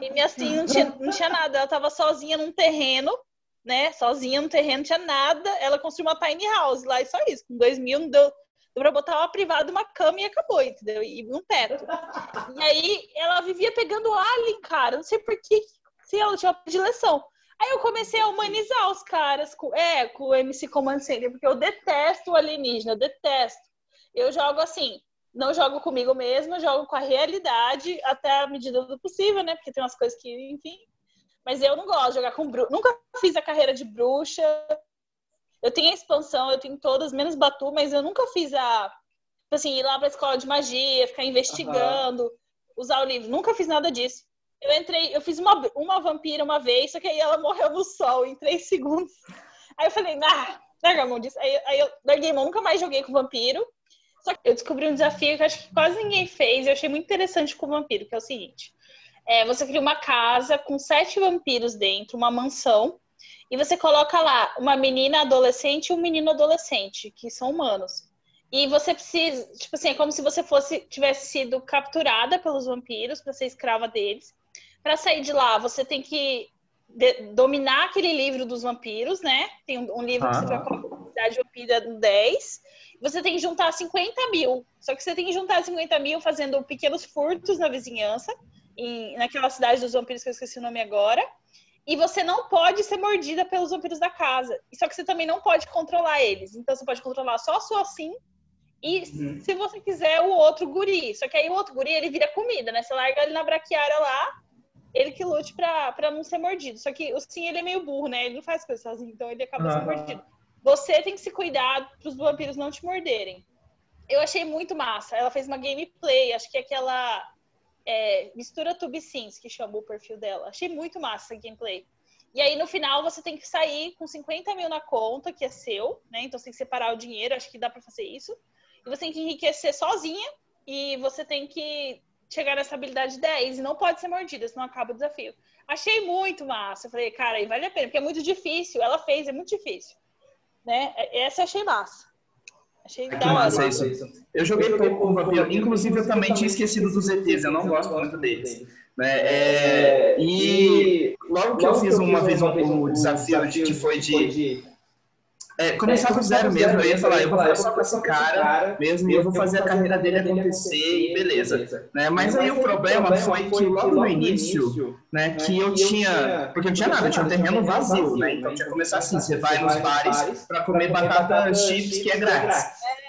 E minha sim não tinha, não tinha nada. Ela tava sozinha num terreno, né? Sozinha no terreno, não tinha nada. Ela construiu uma tiny house lá e só isso. Com dois mil não deu, deu pra botar uma privada, uma cama e acabou, entendeu? E um teto. E aí ela vivia pegando alien, cara. Não sei por que se ela tinha uma predileção. Aí eu comecei a humanizar os caras com, é, com o MC Command Center, porque eu detesto o alienígena, eu detesto. Eu jogo assim, não jogo comigo mesma, jogo com a realidade até a medida do possível, né? Porque tem umas coisas que, enfim. Mas eu não gosto de jogar com bruxa. Nunca fiz a carreira de bruxa. Eu tenho a expansão, eu tenho todas, menos Batu, mas eu nunca fiz a. tipo Assim, ir lá pra escola de magia, ficar investigando, usar o livro. Nunca fiz nada disso. Eu entrei, eu fiz uma, uma vampira uma vez, só que aí ela morreu no sol em três segundos. Aí eu falei, ah, larga a mão disso. Aí, aí eu larguei mão, nunca mais joguei com vampiro. Só que eu descobri um desafio que acho que quase ninguém fez e eu achei muito interessante com o vampiro, que é o seguinte. É, você cria uma casa com sete vampiros dentro, uma mansão, e você coloca lá uma menina adolescente e um menino adolescente, que são humanos. E você precisa, tipo assim, é como se você fosse tivesse sido capturada pelos vampiros para ser escrava deles. Para sair de lá, você tem que de- dominar aquele livro dos vampiros, né? Tem um, um livro que você vai colocar a cidade vampira no 10. Você tem que juntar 50 mil. Só que você tem que juntar 50 mil fazendo pequenos furtos na vizinhança, em, naquela cidade dos vampiros que eu esqueci o nome agora. E você não pode ser mordida pelos vampiros da casa. Só que você também não pode controlar eles. Então você pode controlar só a sua sim. E Uhum. se você quiser o outro guri. Só que aí o outro guri ele vira comida, né? Você larga ele na braquiária lá, ele que lute pra, pra não ser mordido. Só que o sim ele é meio burro, né? Ele não faz coisa sozinho, então ele acaba sendo mordido. Você tem que se cuidar pros vampiros não te morderem. Eu achei muito massa. Ela fez uma gameplay, acho que é aquela é, mistura Tube Sims, que chama o perfil dela. Achei muito massa a gameplay. E aí, no final, você tem que sair com 50 mil na conta, que é seu, né? Então, você tem que separar o dinheiro, acho que dá pra fazer isso. E você tem que enriquecer sozinha, e você tem que chegar nessa habilidade 10, e não pode ser mordida, senão acaba o desafio. Achei muito massa. Eu falei, cara, aí vale a pena, porque é muito difícil. Ela fez, é muito difícil. Né? Essa eu achei massa. Achei da hora. massa isso. Eu joguei pouco com Vampiro, inclusive eu também tinha esquecido dos ETs, eu não gosto muito deles. Né? É, e logo que eu fiz uma vez um, um desafio de, que foi de é, começar do zero mesmo. Eu ia falar, eu vou falar só com esse cara mesmo e eu vou fazer a carreira dele acontecer e beleza. Né? Mas aí o problema foi que logo no início, né, que eu tinha. Porque não tinha nada, eu tinha um terreno vazio, né? Então tinha que começar assim: você vai nos bares para comer batata chips que é grátis.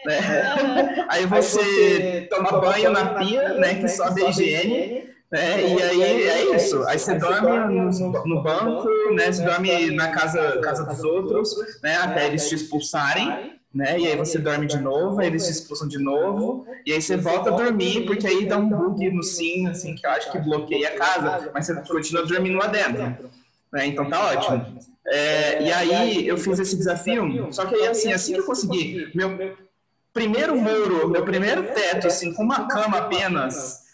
Né? Aí você toma banho na pia, né? Que só de higiene. É, e aí é isso. Aí você dorme no, no banco, né? Você dorme na casa, casa dos outros, né? Até eles te expulsarem, né? E aí você dorme de novo, aí eles te expulsam de novo, e aí você volta a dormir, porque aí dá um bug no sim, assim, que eu acho que bloqueia a casa, mas você continua dormindo lá dentro. Né? Então tá ótimo. É, e aí eu fiz esse desafio, só que aí assim, assim que eu consegui, meu primeiro muro, meu primeiro teto, assim, com uma cama apenas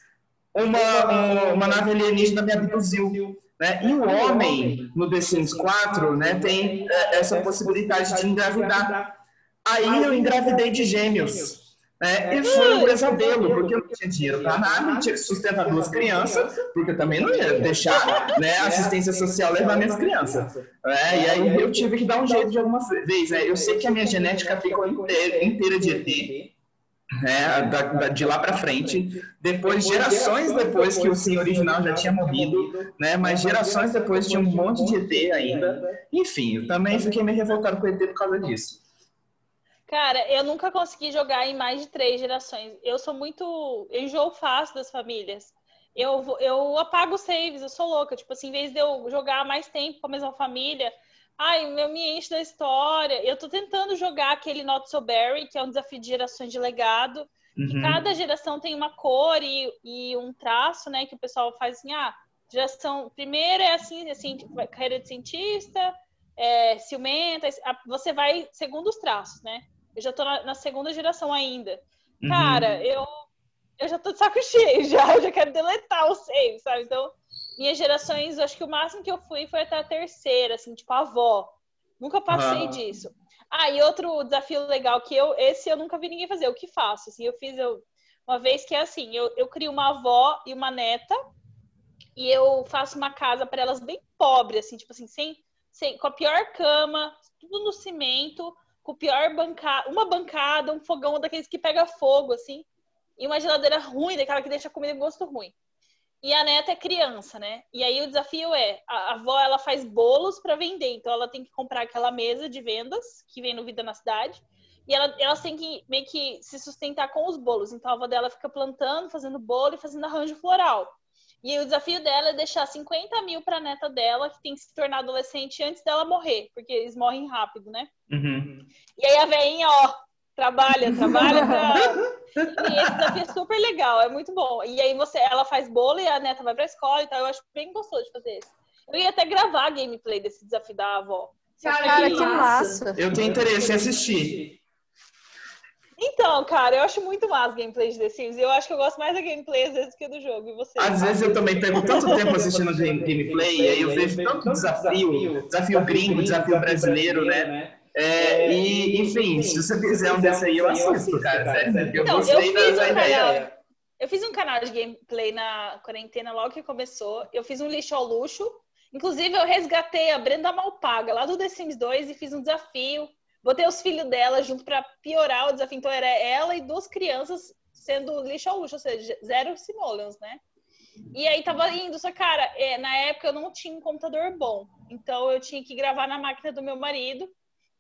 uma, uma nave alienígena me abduziu. Né? E o homem, no The Sims 4, né, tem é, essa possibilidade de engravidar. Aí eu engravidei de gêmeos. Né? E foi um pesadelo, porque eu não tinha dinheiro para nada, tinha que sustentar duas crianças, porque eu também não ia deixar né, a assistência social levar minhas crianças. Né? E aí eu tive que dar um jeito de alguma vez. Né? Eu sei que a minha genética ficou inteira, inteira de ET, né, da, da, de lá para frente, depois, gerações depois que o sim original já tinha morrido, né, mas gerações depois tinha um monte de ET ainda. Enfim, eu também fiquei meio revoltado com o ET por causa disso. Cara, eu nunca consegui jogar em mais de três gerações. Eu sou muito. Eu enjoo fácil das famílias. Eu, eu apago saves, eu sou louca. Tipo assim, em vez de eu jogar mais tempo com a mesma família, Ai, meu me enche da história. Eu tô tentando jogar aquele Not So Berry, que é um desafio de gerações de legado. Uhum. cada geração tem uma cor e, e, um traço, né? Que o pessoal faz assim, ah, geração primeira é assim, assim, tipo, carreira de cientista, é, ciumenta, você vai segundo os traços, né? Eu já tô na, na segunda geração ainda. Uhum. Cara, eu, eu já tô de saco cheio já, eu já quero deletar o save, sabe? Então, minhas gerações, acho que o máximo que eu fui foi até a terceira, assim, tipo, a avó. Nunca passei disso. Ah, e outro desafio legal que eu, esse eu nunca vi ninguém fazer, o que faço, assim, eu fiz eu, uma vez que é assim, eu, eu crio uma avó e uma neta, e eu faço uma casa para elas bem pobre, assim, tipo assim, sem, sem, com a pior cama, tudo no cimento, com o pior bancada, uma bancada, um fogão daqueles que pega fogo, assim, e uma geladeira ruim, daquela que deixa a comida com gosto ruim. E a neta é criança, né? E aí o desafio é, a avó ela faz bolos para vender, então ela tem que comprar aquela mesa de vendas que vem no Vida na Cidade. E ela, elas têm que meio que se sustentar com os bolos. Então a avó dela fica plantando, fazendo bolo e fazendo arranjo floral. E o desafio dela é deixar 50 mil para a neta dela, que tem que se tornar adolescente antes dela morrer, porque eles morrem rápido, né? Uhum. E aí a veinha, ó, trabalha, trabalha pra... E esse desafio é super legal, é muito bom. E aí você, ela faz bolo e a neta vai pra escola e tal. Eu acho bem gostoso de fazer isso. Eu ia até gravar a gameplay desse desafio da avó. Cara, que massa. Eu tenho interesse em assistir. Então, cara, eu acho muito massa gameplay de The Sims. Eu acho que eu gosto mais da gameplay às vezes que do jogo. E você? Às vezes eu também pego tanto tempo assistindo gameplay e aí eu vejo tanto desafio, desafio gringo, desafio brasileiro, né? É, e, enfim, se você fizer um desse aí, eu assisto, cara. Sério, eu Não, gostei eu da, da ideia. Eu fiz um canal de gameplay na quarentena logo que começou. Eu fiz um lixo ao luxo. Inclusive, eu resgatei a Brenda Malpaga lá do The Sims 2 e fiz um desafio. Botei os filhos dela junto para piorar o desafio. Então, era ela e duas crianças sendo lixo ao luxo, ou seja, zero simoleons, né? E aí tava indo, só cara, é, na época eu não tinha um computador bom. Então eu tinha que gravar na máquina do meu marido.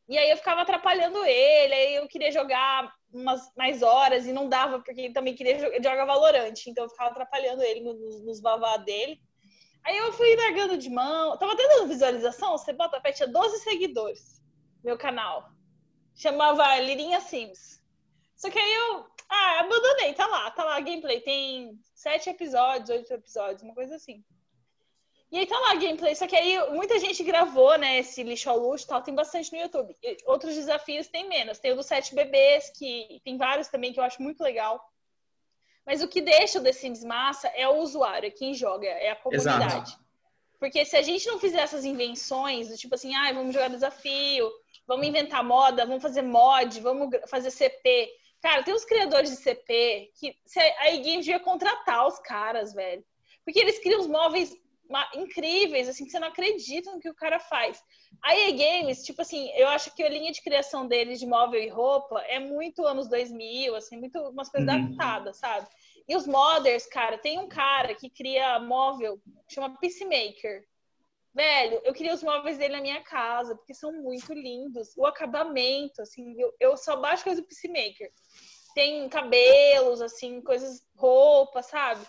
E aí eu ficava atrapalhando ele, aí eu queria jogar umas mais horas e não dava, porque ele também queria jogar Valorante, então eu ficava atrapalhando ele nos, nos vavá dele. Aí eu fui largando de mão, tava tendo visualização, você bota a tinha 12 seguidores, meu canal. Chamava Lirinha Sims. Só que aí eu, ah, abandonei, tá lá, tá lá gameplay, tem sete episódios, oito episódios, uma coisa assim. E aí tá lá gameplay. Só que aí muita gente gravou, né, esse lixo ao luxo e tal. Tem bastante no YouTube. Outros desafios tem menos. Tem o dos sete bebês, que tem vários também que eu acho muito legal. Mas o que deixa o The Sims massa é o usuário, é quem joga, é a comunidade. Exato. Porque se a gente não fizer essas invenções, do tipo assim, ah, vamos jogar desafio, vamos inventar moda, vamos fazer mod, vamos fazer CP. Cara, tem os criadores de CP que a e-game devia contratar os caras, velho. Porque eles criam os móveis incríveis, assim, que você não acredita no que o cara faz. A EA Games, tipo assim, eu acho que a linha de criação deles de móvel e roupa é muito anos 2000, assim, muito umas coisas uhum. adaptadas, sabe? E os modders, cara, tem um cara que cria móvel, chama Peacemaker. Velho, eu queria os móveis dele na minha casa, porque são muito lindos. O acabamento, assim, eu, eu só baixo coisa do Peacemaker. Tem cabelos, assim, coisas, roupa, sabe?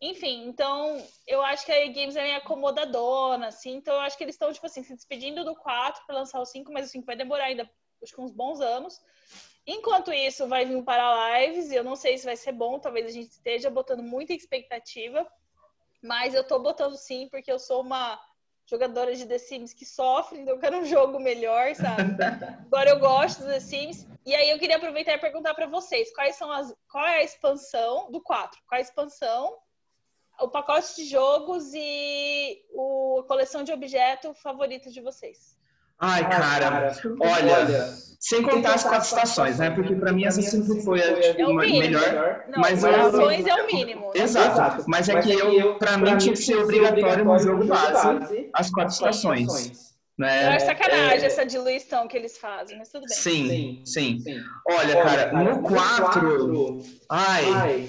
Enfim, então eu acho que a games é meio acomodadona, assim, então eu acho que eles estão, tipo assim, se despedindo do 4 para lançar o 5, mas o 5 vai demorar ainda, acho que uns bons anos. Enquanto isso, vai vir para lives, e eu não sei se vai ser bom, talvez a gente esteja botando muita expectativa, mas eu tô botando sim, porque eu sou uma jogadora de The Sims que sofre, então eu quero um jogo melhor, sabe? Agora eu gosto do The Sims. E aí eu queria aproveitar e perguntar para vocês, quais são as qual é a expansão do 4? Qual é a expansão o pacote de jogos e o, a coleção de objeto favorita de vocês? Ai, cara, olha, sem contar as quatro estações, né? Porque para mim essa sempre foi a tipo, é o melhor. Não, mas estações eu... é o mínimo. Né? Exato, mas é que eu, para mim tinha que ser obrigatório no jogo base as quatro estações. Né? Eu acho sacanagem é... essa diluição que eles fazem, mas tudo bem. Sim, sim. sim. Olha, cara, no 4. Ai.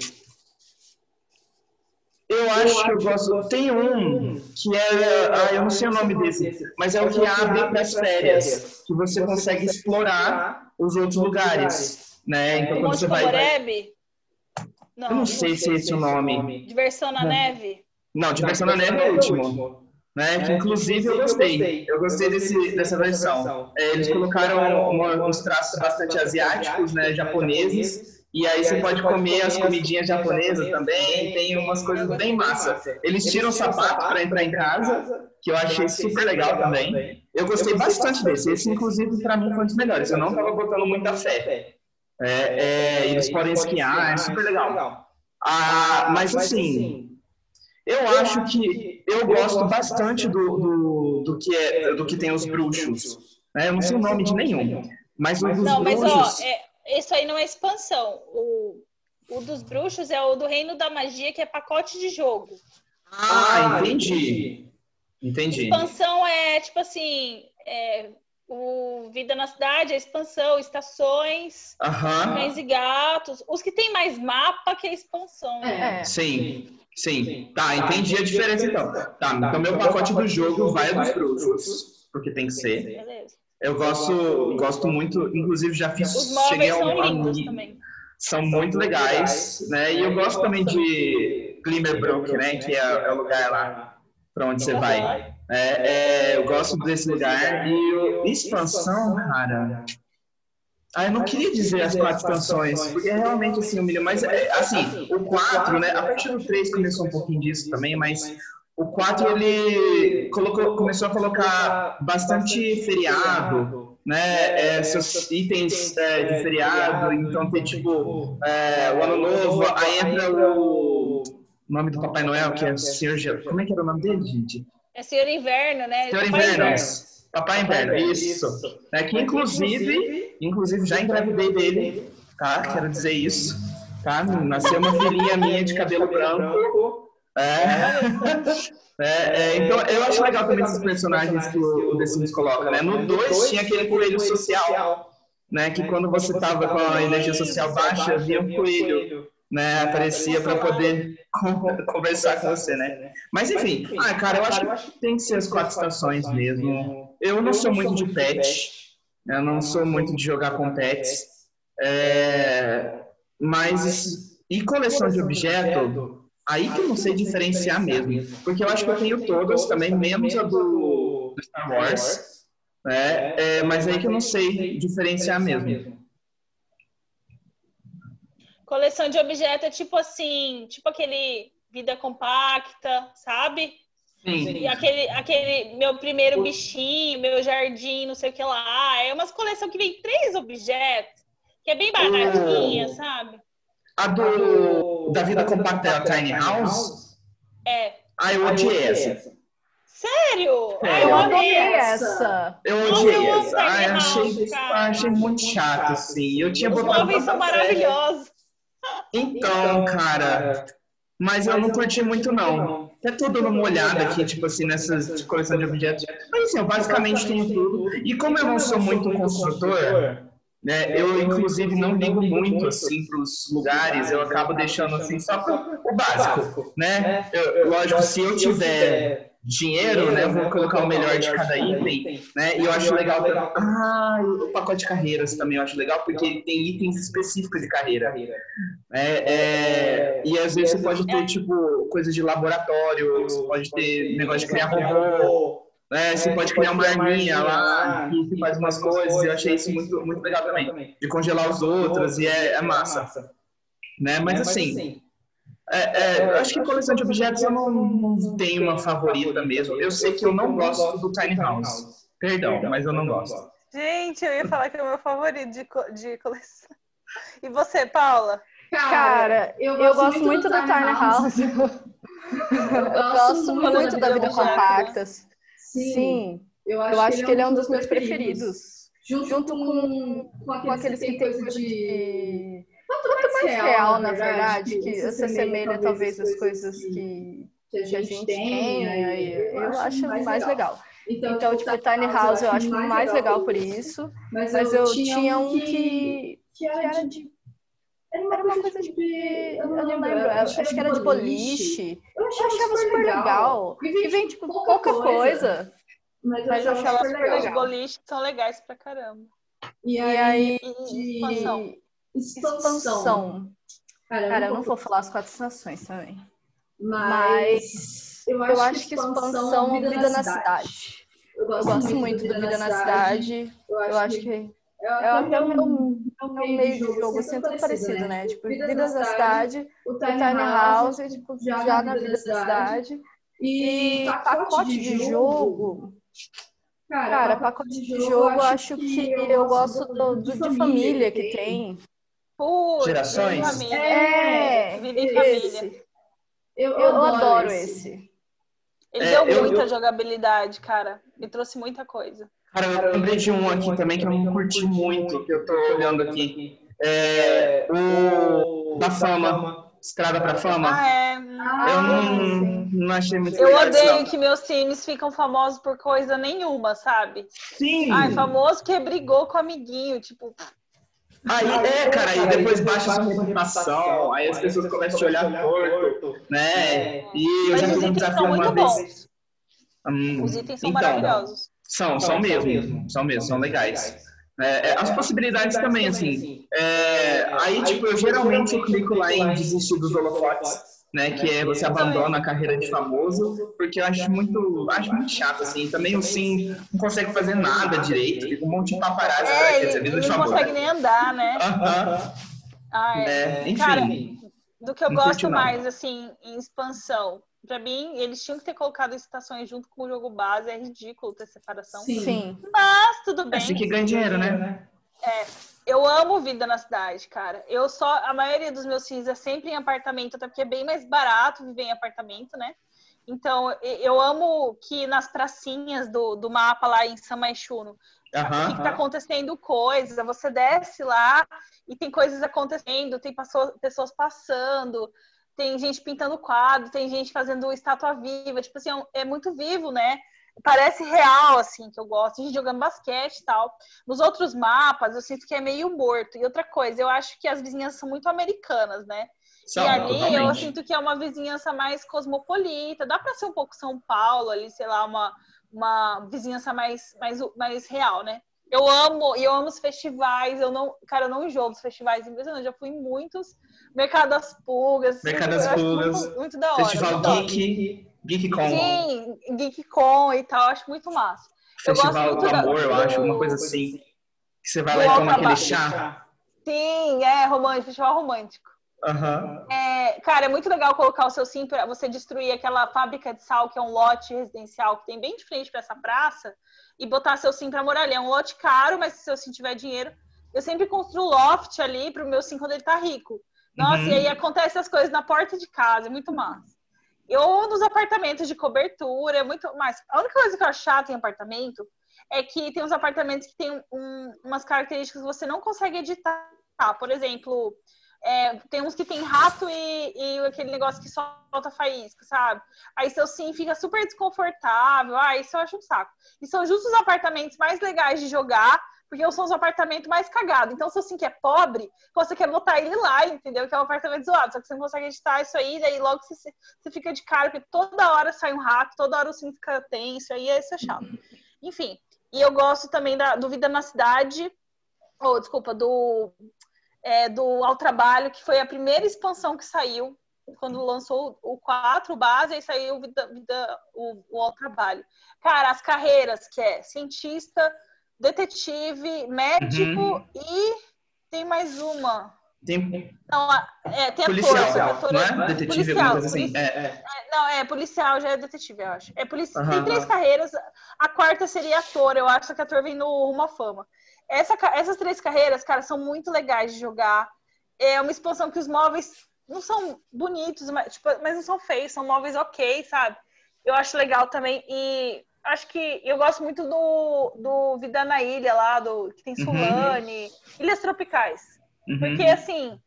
Eu acho que eu gosto. Tem um que é. Ah, eu não sei o nome desse, mas é o que abre para as férias, que você consegue explorar os outros lugares. Né? Então, quando você vai. Não, eu não sei se é esse o nome. Diversão na neve? Não, Diversão na neve é o último. Né? Que inclusive eu gostei. Eu gostei desse, dessa versão. É, eles colocaram uma, uns traços bastante asiáticos, né, japoneses e aí você pode comer as comidinhas japonesas também, tem umas coisas bem massa. Eles tiram o sapato para entrar em casa, que eu achei super legal também. Eu gostei bastante desse. Esse, inclusive, para mim foi um dos melhores. Eu não tava botando muita fé. É, é, eles podem esquiar, é super legal. Ah, mas assim, eu acho que eu gosto bastante do, do, do, que, é, do que tem os bruxos. Né? Eu não sei o nome de nenhum. Mas o dos não, bruxos... Mas, ó, é isso aí não é expansão. O, o dos bruxos é o do Reino da Magia, que é pacote de jogo. Ah, ah entendi. Entendi. Expansão é tipo assim. É, o Vida na Cidade, a expansão, estações, uhum. cães e gatos. Os que tem mais mapa que a expansão. Né? É. Sim, sim. Tá, entendi a diferença então. Tá, então meu pacote do jogo vai dos bruxos, porque tem que ser. Beleza. Eu gosto, gosto muito, inclusive já fiz. Os móveis são lindos também. São muito legais, né? E eu gosto também de Glimmerbrook, né? Que é, é o lugar lá para onde você vai. É, é, eu gosto desse lugar. E o, expansão, cara. Ah, eu não queria dizer as quatro expansões, porque é realmente assim, humilha. Mas, é, assim, o 4, né? A partir do 3 começou um pouquinho disso também, mas o 4 ele colocou, começou a colocar bastante feriado, né? É, seus itens é, de feriado, então tem tipo é, o ano novo, aí entra o nome do Papai Noel, que é Senhor Como é que era o nome dele, gente? É Senhor Inverno, né? Senhor Papai Inverno. Inverno. Papai Inverno, isso. É que inclusive, inclusive já engravidei dele, tá? Quero dizer isso, tá? Nasceu uma filhinha minha de cabelo branco. É. é, é, então, eu acho legal também esses personagens que o, The Sims coloca, né? No 2 tinha aquele coelho social, né? Que quando você tava com a energia social baixa, vinha um coelho, né? Aparecia para poder conversar com você, né? Mas enfim, ah, cara, eu acho que tem que ser as quatro estações mesmo. Eu não sou muito de pet, eu não sou muito de jogar com pets, é, mas e coleção de objeto Aí que eu não sei diferenciar mesmo. Porque eu acho que eu tenho todas também, menos a do, Star Wars. Né? É, mas aí que eu não sei diferenciar mesmo. Coleção de objetos é tipo assim, tipo aquele vida compacta, sabe? Sim. E aquele, aquele meu primeiro bichinho, meu jardim, não sei o que lá. É umas coleção que vem três objetos, que é bem baratinha, oh. sabe? A do da vida compacta é a Tiny House? É. Ah, eu odiei essa. Sério? É, eu amei essa. Eu odiei essa. Ai, achei, achei muito chato, assim. Eu tinha Os botado. Os são maravilhosos. Então, cara. Mas eu não curti muito, não. até tô dando uma olhada aqui, tipo assim, nessas coleção de objetos. Mas assim, eu basicamente tenho tudo. E como eu não sou muito construtor, né, eu inclusive não ligo muito assim para os lugares, eu acabo deixando assim só para o básico, né? Eu, lógico, se eu tiver dinheiro, né? Eu vou colocar o melhor de cada item, né? E eu acho legal. Ah, o pacote de carreiras também eu acho legal, porque tem itens específicos de carreira. É, é, e às vezes você pode ter, tipo, coisas de laboratório, você pode ter negócio de criar robô. Né? Você pode criar uma arminha lá que faz umas coisas, eu achei isso muito, muito legal também. De congelar os outros, e é, é massa. Né? Mas assim, é, é, eu acho que coleção de objetos eu não, não tenho uma favorita mesmo. Eu sei que eu não gosto do Tiny House. Perdão, mas eu não gosto. Gente, eu ia falar que é o meu favorito de, co de coleção. E você, Paula? Cara, eu gosto, eu gosto muito, muito do Tiny House. eu gosto muito da vida compactas. Sim, Sim, eu acho, eu acho que ele é um dos meus preferidos. preferidos. Junto, junto com, com, com aqueles que tem coisa de Quanto mais, Quanto mais real, real, na verdade, que, que se assemelha talvez às coisas que, que a gente, gente tem, eu, eu acho mais, mais legal. legal. Então, então, tipo, Tiny House eu acho mais legal por isso, mas, mas eu, tinha um que, que era de era uma, coisa de. Eu não lembro, acho, que era de boliche. Eu achava super legal. E vem, tipo, pouca coisa. Mas eu achava super legal. Os boliches são legais pra caramba. E aí, de expansão. expansão. Cara, eu, Cara, eu não vou falar as quatro estações também. Mas, eu acho, eu acho que expansão vida, vida na cidade. cidade. Eu gosto, eu gosto muito do Vida na Cidade. Eu acho que é, é até o meu, meu meio de jogo, assim, é tudo parecido, né? Tipo, Vida na Cidade, o Tiny House, tipo, já na Vida da Cidade. E pacote de jogo... Cara, pacote de jogo, eu acho que eu gosto do, do de família que tem. Putz, Gerações? É, esse. Eu, eu, eu adoro esse. Ele é, deu eu, muita eu... jogabilidade, cara. Me trouxe muita coisa. Cara, eu lembrei de um aqui também que eu não curti muito, que eu tô olhando aqui. É, o da fama. Estrada pra Fama. Ah, é. eu não, não achei muito Eu legal, odeio não. que meus times ficam famosos por coisa nenhuma, sabe? Sim. Ai, famoso que brigou com o amiguinho, tipo, Aí, é, cara, aí depois baixa a sua reputação, aí as pessoas começam a te olhar torto, né? E eu já fiz um desafio uma vez. Hum, Os itens são então, maravilhosos. São, são mesmo, são mesmo, são legais. É, é, as possibilidades também, assim. É, aí, tipo, eu geralmente eu clico lá em desistir dos holofotes né? Que é você abandona a carreira de famoso, porque eu acho muito, acho muito chato, assim. Também o Sim não consegue fazer nada direito, fica um monte de paparazzi é, ele não consegue nem andar, né? Aham. Ah, é. Enfim. Cara, do que eu gosto mais, assim, em expansão, Pra mim, eles tinham que ter colocado estações junto com o jogo base. É ridículo ter separação. Sim. Mas tudo bem. Assim que ganha dinheiro, né? É. Eu amo vida na cidade, cara. Eu só. A maioria dos meus filhos é sempre em apartamento, até porque é bem mais barato viver em apartamento, né? Então, eu amo que nas pracinhas do, do mapa lá em Samaixuno, uhum, que tá acontecendo coisas. Você desce lá e tem coisas acontecendo, tem pessoas passando, tem gente pintando quadro, tem gente fazendo estátua viva. Tipo assim, é, é muito vivo, né? parece real, assim, que eu gosto, de jogando basquete e tal. Nos outros mapas, eu sinto que é meio morto. E outra coisa, eu acho que as vizinhanças são muito americanas, né? São, e ali totalmente. eu sinto que é uma vizinhança mais cosmopolita. Dá para ser um pouco São Paulo, ali, sei lá, uma, uma vizinhança mais, mais, mais real, né? Eu amo, e eu amo os festivais. Eu não, cara, eu não enjoo dos festivais. Eu já fui em muitos. Mercado das Pulgas. Mercado das Pulgas. Muito, muito, da hora. Festival Geek. GeekCon. Sim, GeekCon e tal, acho muito massa. Festival do Amor, da... eu acho, uma coisa assim. Que você vai lá e toma aquele chá. Sim, é romântico, festival romântico. Uhum. É, cara, é muito legal colocar o seu sim para você destruir aquela fábrica de sal, que é um lote residencial que tem bem de frente para essa praça, e botar seu sim para morar ali. É um lote caro, mas se seu sim tiver dinheiro, eu sempre construo loft ali pro meu sim quando ele tá rico. Nossa, uhum. e aí acontece as coisas na porta de casa, é muito massa. Ou nos apartamentos de cobertura, é muito mais. A única coisa que eu acho chata em apartamento é que tem uns apartamentos que tem um, umas características que você não consegue editar. Por exemplo, É, tem uns que tem rato e, e, aquele negócio que solta faísca, sabe? Aí seu sim fica super desconfortável. Ah, isso eu acho um saco. E são justos os apartamentos mais legais de jogar, porque são os apartamentos mais cagados. Então, se o sim que é pobre, você quer botar ele lá, entendeu? Que é um apartamento zoado. Só que você não consegue editar isso aí, daí logo você, você fica de cara, porque toda hora sai um rato, toda hora o sim fica tenso, aí isso é chato. Enfim. E eu gosto também da, do Vida na Cidade, ou oh, desculpa, do é, do Ao Trabalho, que foi a primeira expansão que saiu quando lançou o 4 base, aí saiu o, vida, vida, o, o Ao Trabalho. Cara, as carreiras, que é cientista, detetive, médico uhum. e tem mais uma. Tem... Não, é, tem policial, a força, não é? Detetive, policial, coisa assim. É, é. Não, é policial, já é detetive, eu acho. É polici... Uhum. Tem três carreiras, a quarta seria ator, eu acho que ator vem no Uma Fama. Essa, essas três carreiras, cara, são muito legais de jogar. É uma expansão que os móveis não são bonitos, mas, tipo, mas não são feios, são móveis ok, sabe? Eu acho legal também. E acho que eu gosto muito do, do Vida na Ilha lá, do que tem uhum. Sulane, uhum. Ilhas Tropicais. Uhum. Porque, assim,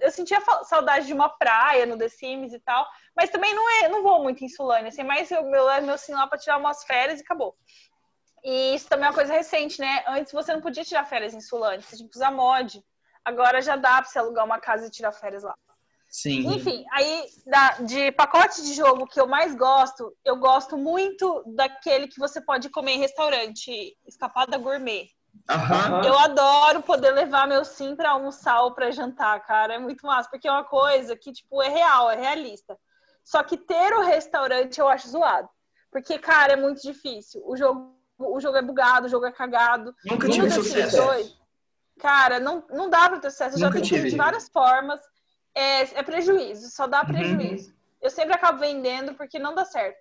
eu sentia saudade de uma praia no The Sims e tal, mas também não, é, não vou muito em Sulane, assim, mas eu, meu, meu sim lá pra tirar umas férias e acabou. E isso também é uma coisa recente, né? Antes você não podia tirar férias em Sulane, você tinha que usar mod. Agora já dá pra você alugar uma casa e tirar férias lá. Sim. Enfim, aí da, de pacote de jogo que eu mais gosto, eu gosto muito daquele que você pode comer em restaurante, escapada gourmet. Eu adoro poder levar meu sim para almoçar ou para jantar, cara. É muito massa, porque é uma coisa que, tipo, é real, é realista. Só que ter o restaurante eu acho zoado. Porque, cara, é muito difícil. O jogo o jogo é bugado, o jogo é cagado. Nunca tive sucesso. 2, cara, não, não dá pra ter sucesso. Eu já tentei de várias formas. É, é prejuízo, só dá uhum. prejuízo. Uhum. Eu sempre acabo vendendo porque não dá certo.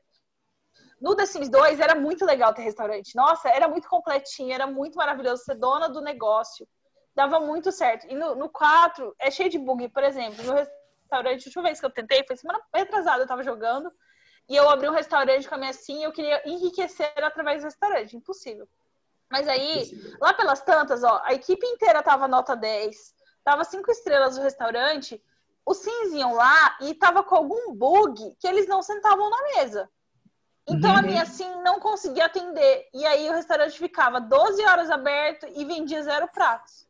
No The Sims 2 era muito legal ter restaurante. Nossa, era muito completinho, era muito maravilhoso ser dona do negócio. Dava muito certo. E no, no 4 é cheio de bug. Por exemplo, no restaurante, a última vez que eu tentei, foi semana retrasada, eu tava jogando e eu abri um restaurante com a minha sim e eu queria enriquecer através do restaurante. Impossível. Mas aí, lá pelas tantas, ó, a equipe inteira tava nota 10, tava cinco estrelas no restaurante, os sims iam lá e tava com algum bug que eles não sentavam na mesa. Então uhum. a minha sim não conseguia atender. E aí o restaurante ficava 12 horas aberto e vendia zero pratos.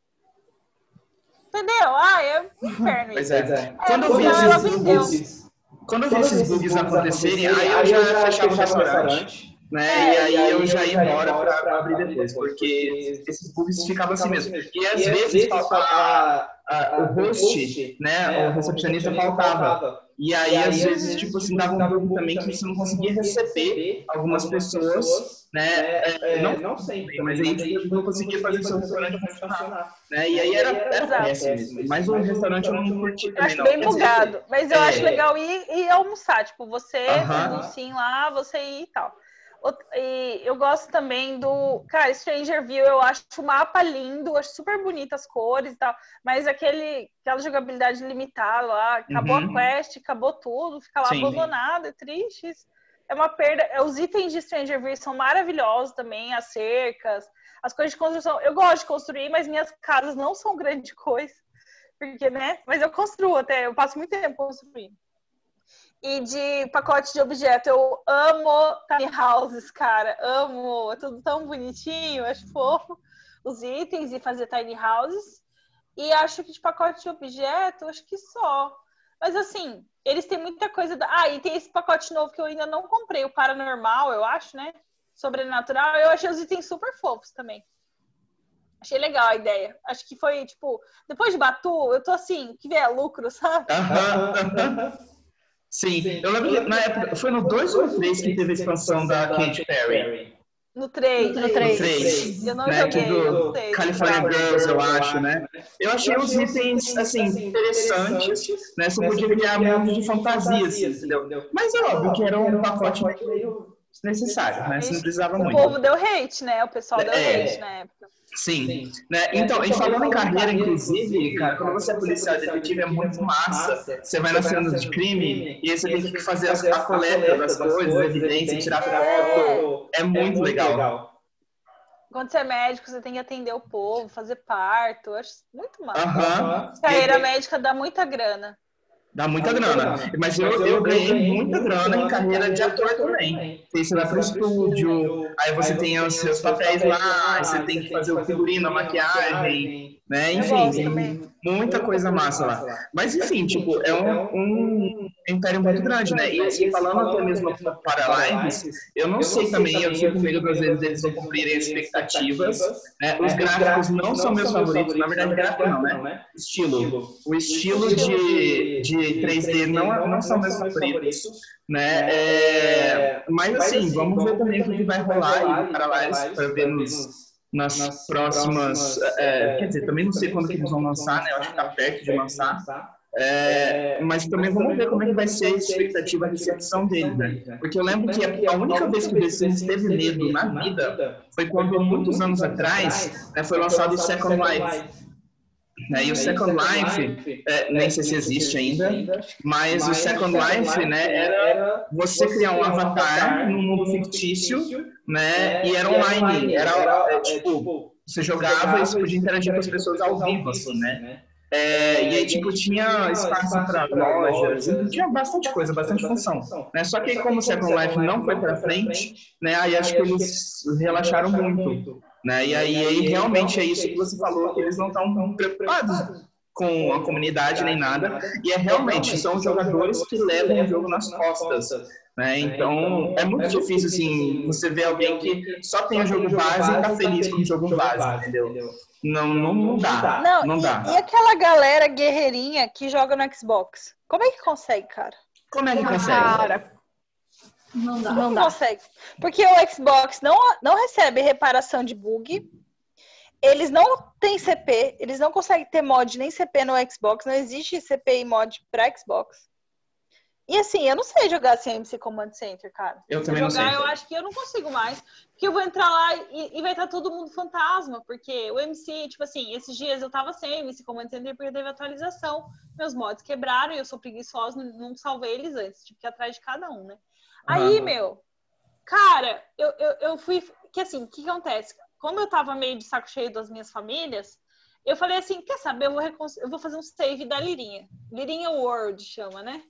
Entendeu? Ah, é um inferno. Pois é. é. Quando eu vi esses quando eu vi esses bugs acontecerem, aí eu já fechava o restaurante. Né? É, e aí, aí eu já ia embora para abrir depois, porque esses bugs ficavam assim mesmo. E às vezes a, a, o host, né, o recepcionista faltava. E aí, às vezes, tipo assim, dava um bug também que você não conseguia receber algumas pessoas, né? É, não, não sempre, mas aí tipo, não conseguia fazer o seu restaurante funcionar. Né? E aí era, era péssimo. Mas o restaurante eu não curti também, não. Acho bem bugado. Mas eu acho legal ir, ir almoçar. Tipo, você, uh sim lá, você ir e tal. E eu gosto também do. Cara, Stranger View, eu acho o mapa lindo, acho super bonitas as cores e tal. Mas aquele, aquela jogabilidade limitada lá, acabou uhum. a quest, acabou tudo, fica lá Sim. abandonado, é triste. É uma perda. Os itens de Stranger View são maravilhosos também, as cercas, as coisas de construção. Eu gosto de construir, mas minhas casas não são grande coisa. Porque, né? Mas eu construo até, eu passo muito tempo construindo. E de pacote de objeto, eu amo tiny houses, cara. Amo. É tudo tão bonitinho, acho fofo. Os itens e fazer tiny houses. E acho que de pacote de objeto, acho que só. Mas assim, eles têm muita coisa. Da... Ah, e tem esse pacote novo que eu ainda não comprei, o Paranormal, eu acho, né? Sobrenatural. Eu achei os itens super fofos também. Achei legal a ideia. Acho que foi, tipo, depois de Batu, eu tô assim, que vier lucro, sabe? Sim, Sim. eu lembro que na época, foi no 2 ou no 3 que teve a expansão da Katy Perry? No 3, no 3. Eu não né, joguei, do California Girls, eu acho, né? Eu achei os itens, assim, interessantes, né? Você podia criar um mundo de fantasias, entendeu? Mas é óbvio que era um pacote meio desnecessário, né? Você não precisava muito. O povo deu hate, né? O pessoal deu é, hate na época. Sim. Sim. Né? Então, e falando em carreira, inclusive, cara, quando você é policial detetive é muito massa. Você vai nas cenas de crime e aí você tem que fazer a coleta das coisas, evidência, tirar foto. É muito legal. quando você é médico, você tem que atender o povo, fazer parto. Eu acho muito massa. Aham. Carreira E- médica dá muita grana. Dá muita grana. Mas eu, eu ganhei muita grana em carreira de ator também. Você vai pro estúdio, aí você tem os seus papéis lá, você tem que fazer o figurino, a maquiagem, né? Enfim, tem muita coisa massa lá. Mas enfim, tipo, é um, um império muito grande, né? E assim, falando até mesmo para lives, eu não sei também, eu fico com medo às vezes eles não cumprirem as expectativas. né? Os gráficos não são meus favoritos, na verdade, gráfico não, né? Estilo. O estilo de, de 3D não, não são meus favoritos, né? É, mas assim, vamos ver também o que vai rolar para lives, para ver nos, nas próximas. é, quer dizer, também não sei quando que eles vão lançar, né? Eu acho que tá perto de lançar. É, mas também vamos ver como é que vai ser a expectativa, a recepção dele, né? Porque eu lembro que a, a única vez que o The Sims teve medo na vida foi quando, muitos anos atrás, né, foi lançado o Second Life. Né? E o Second Life, é, nem sei se existe ainda, mas o Second Life, né, era você criar um avatar num mundo fictício, né, e era online, era, é, tipo, você jogava e você podia interagir com as pessoas ao vivo, assim, né? É, e aí, tipo, tinha espaço para lojas, e tinha bastante coisa, bastante função. Né? Só que aí, como o Second Life não foi para frente, né, aí acho que eles relaxaram muito. Né? E aí, aí realmente é isso que você falou, que eles não estão preocupados com a comunidade nem nada. E é realmente, são os jogadores que levam o jogo nas costas. Né? Então, é muito difícil, assim, você ver alguém que só tem o jogo base e tá feliz com o jogo base, entendeu? Não, não, não dá. Não, Não e, dá. e aquela galera guerreirinha que joga no Xbox? Como é que consegue, cara? Como é que consegue? Cara, Não dá. não Não dá. consegue. Porque o Xbox não, não recebe reparação de bug. Eles não têm CP, eles não conseguem ter mod nem CP no Xbox, não existe CP e mod para Xbox. E assim, eu não sei jogar sem MC Command Center, cara. Eu Se também não jogar, sei. eu acho que eu não consigo mais. Porque eu vou entrar lá e, e vai estar todo mundo fantasma. Porque o MC, tipo assim, esses dias eu tava sem MC Command Center porque teve atualização. Meus mods quebraram e eu sou preguiçosa, não, não salvei eles antes. Tive que ir atrás de cada um, né? Aí, meu, cara, eu, eu, eu fui. Que assim, o que, acontece? Como eu tava meio de saco cheio das minhas famílias, eu falei assim: quer saber? Eu vou, recon- eu vou fazer um save da Lirinha. Lirinha World chama, né?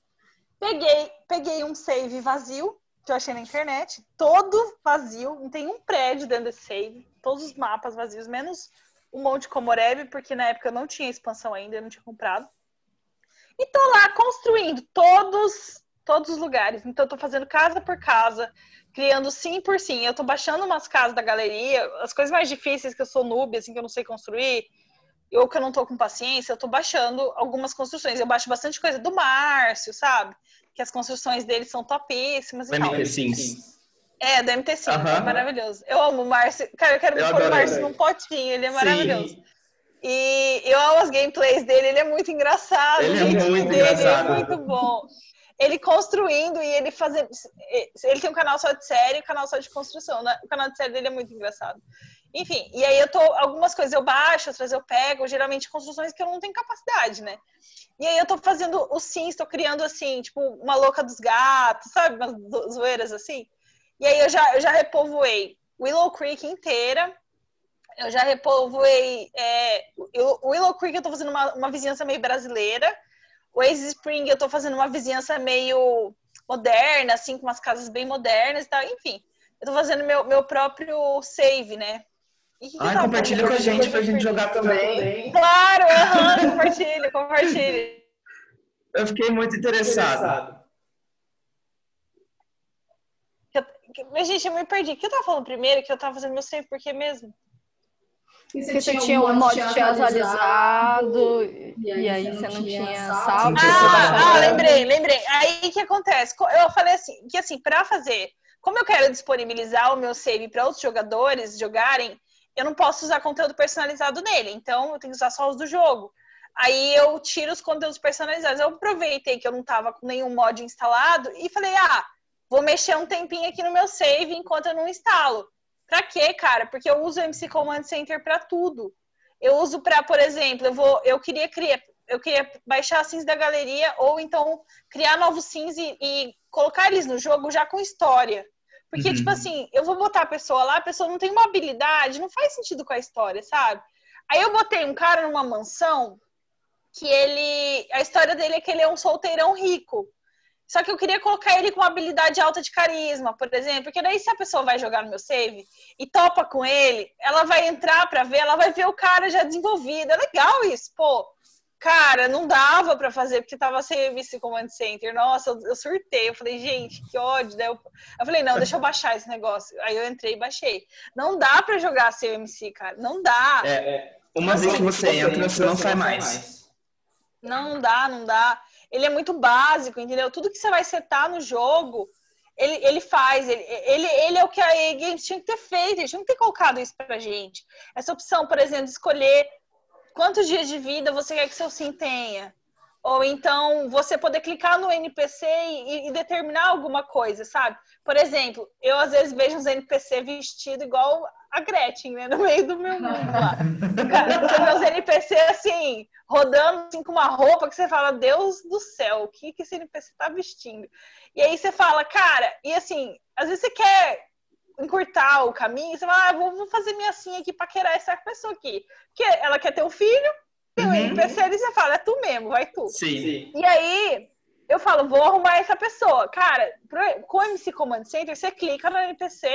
Peguei, peguei um save vazio, que eu achei na internet, todo vazio, não tem um prédio dentro desse save, todos os mapas vazios, menos o Monte Komorebi, porque na época eu não tinha expansão ainda, eu não tinha comprado. E tô lá construindo todos, todos os lugares. Então eu tô fazendo casa por casa, criando sim por sim. Eu tô baixando umas casas da galeria, as coisas mais difíceis que eu sou noob, assim, que eu não sei construir, ou que eu não tô com paciência, eu tô baixando algumas construções. Eu baixo bastante coisa do Márcio, sabe? Que as construções dele são topíssimas e. MT Sims. É, do MT5, Aham. é maravilhoso. Eu amo o Márcio. Cara, eu quero Eu pôr o Márcio num potinho, ele é Sim. maravilhoso. E eu amo as gameplays dele, ele é muito engraçado. Ele é muito dele engraçado. É muito bom. Ele construindo e ele fazendo. Ele tem um canal só de série um canal só de construção. né? O canal de série dele é muito engraçado. Enfim, e aí eu tô. Algumas coisas eu baixo, outras eu pego, geralmente construções que eu não tenho capacidade, né? E aí eu tô fazendo os sims, tô criando assim, tipo, uma louca dos gatos, sabe? Umas zo- zoeiras assim. E aí eu já, eu já repovoei Willow Creek inteira. Eu já repovoei. É, Willow Creek eu tô fazendo uma, uma vizinhança meio brasileira. O Ace Spring eu tô fazendo uma vizinhança meio moderna, assim, com umas casas bem modernas e tal. Enfim, eu tô fazendo meu, meu próprio save, né? E que Ai, compartilha com a gente pra gente jogar também. Claro, aham, compartilha, compartilha. Eu fiquei muito interessado. Que eu- que- Mas, gente, eu me perdi. O que eu tava falando primeiro? Que eu tava fazendo meu save por quê mesmo? E Porque você tinha um mod atualizado e aí você não tinha salvo. Ah, ah, lembrei, lembrei. Aí o que acontece? Co- Eu falei assim, que assim, pra fazer, como eu quero disponibilizar o meu save para outros jogadores jogarem, eu não posso usar conteúdo personalizado nele, então eu tenho que usar só os do jogo. Aí eu tiro os conteúdos personalizados. Eu aproveitei que eu não tava com nenhum mod instalado e falei: "Ah, vou mexer um tempinho aqui no meu save enquanto eu não instalo". Pra quê, cara? Porque eu uso o MC Command Center pra tudo. Eu uso pra, por exemplo, eu vou, eu queria criar, eu queria baixar sims da galeria ou então criar novos sims e, e colocar eles no jogo já com história. Porque, Uhum. tipo assim, eu vou botar a pessoa lá, a pessoa não tem uma habilidade, não faz sentido com a história, sabe? Aí eu botei um cara numa mansão que ele. A história dele é que ele é um solteirão rico. Só que eu queria colocar ele com uma habilidade alta de carisma, por exemplo, porque daí se a pessoa vai jogar no meu save e topa com ele, ela vai entrar pra ver, ela vai ver o cara já desenvolvido. É legal isso, pô. Cara, não dava pra fazer porque tava sem MC Command Center. Nossa, eu, eu surtei. Eu falei, gente, que ódio. Daí eu, eu falei, não, deixa eu baixar esse negócio. Aí eu entrei e baixei. Não dá pra jogar sem o MC, cara. Não dá. É, uma vez que você entra, você não sai mais. Não dá, não dá. Ele é muito básico, entendeu? Tudo que você vai setar no jogo, ele, ele faz. Ele, ele, ele é o que a EA Games tinha que ter feito. Eles tinham que ter colocado isso pra gente. Essa opção, por exemplo, de escolher quantos dias de vida você quer que seu sim tenha. Ou então você poder clicar no NPC e, e determinar alguma coisa, sabe? Por exemplo, eu às vezes vejo uns NPC vestido igual a Gretchen, né? No meio do meu mundo lá. Cara, você vê os NPC assim, rodando assim, com uma roupa que você fala, Deus do céu, o que, que esse NPC tá vestindo? E aí você fala, cara, e assim, às vezes você quer encurtar o caminho, você fala, ah, vou, vou fazer minha assim aqui pra querer essa pessoa aqui. Porque ela quer ter um filho, tem um Uhum. NPC ali, você fala, é tu mesmo, vai tu. Sim. E aí, eu falo, vou arrumar essa pessoa. Cara, com o MC Command Center, você clica no NPC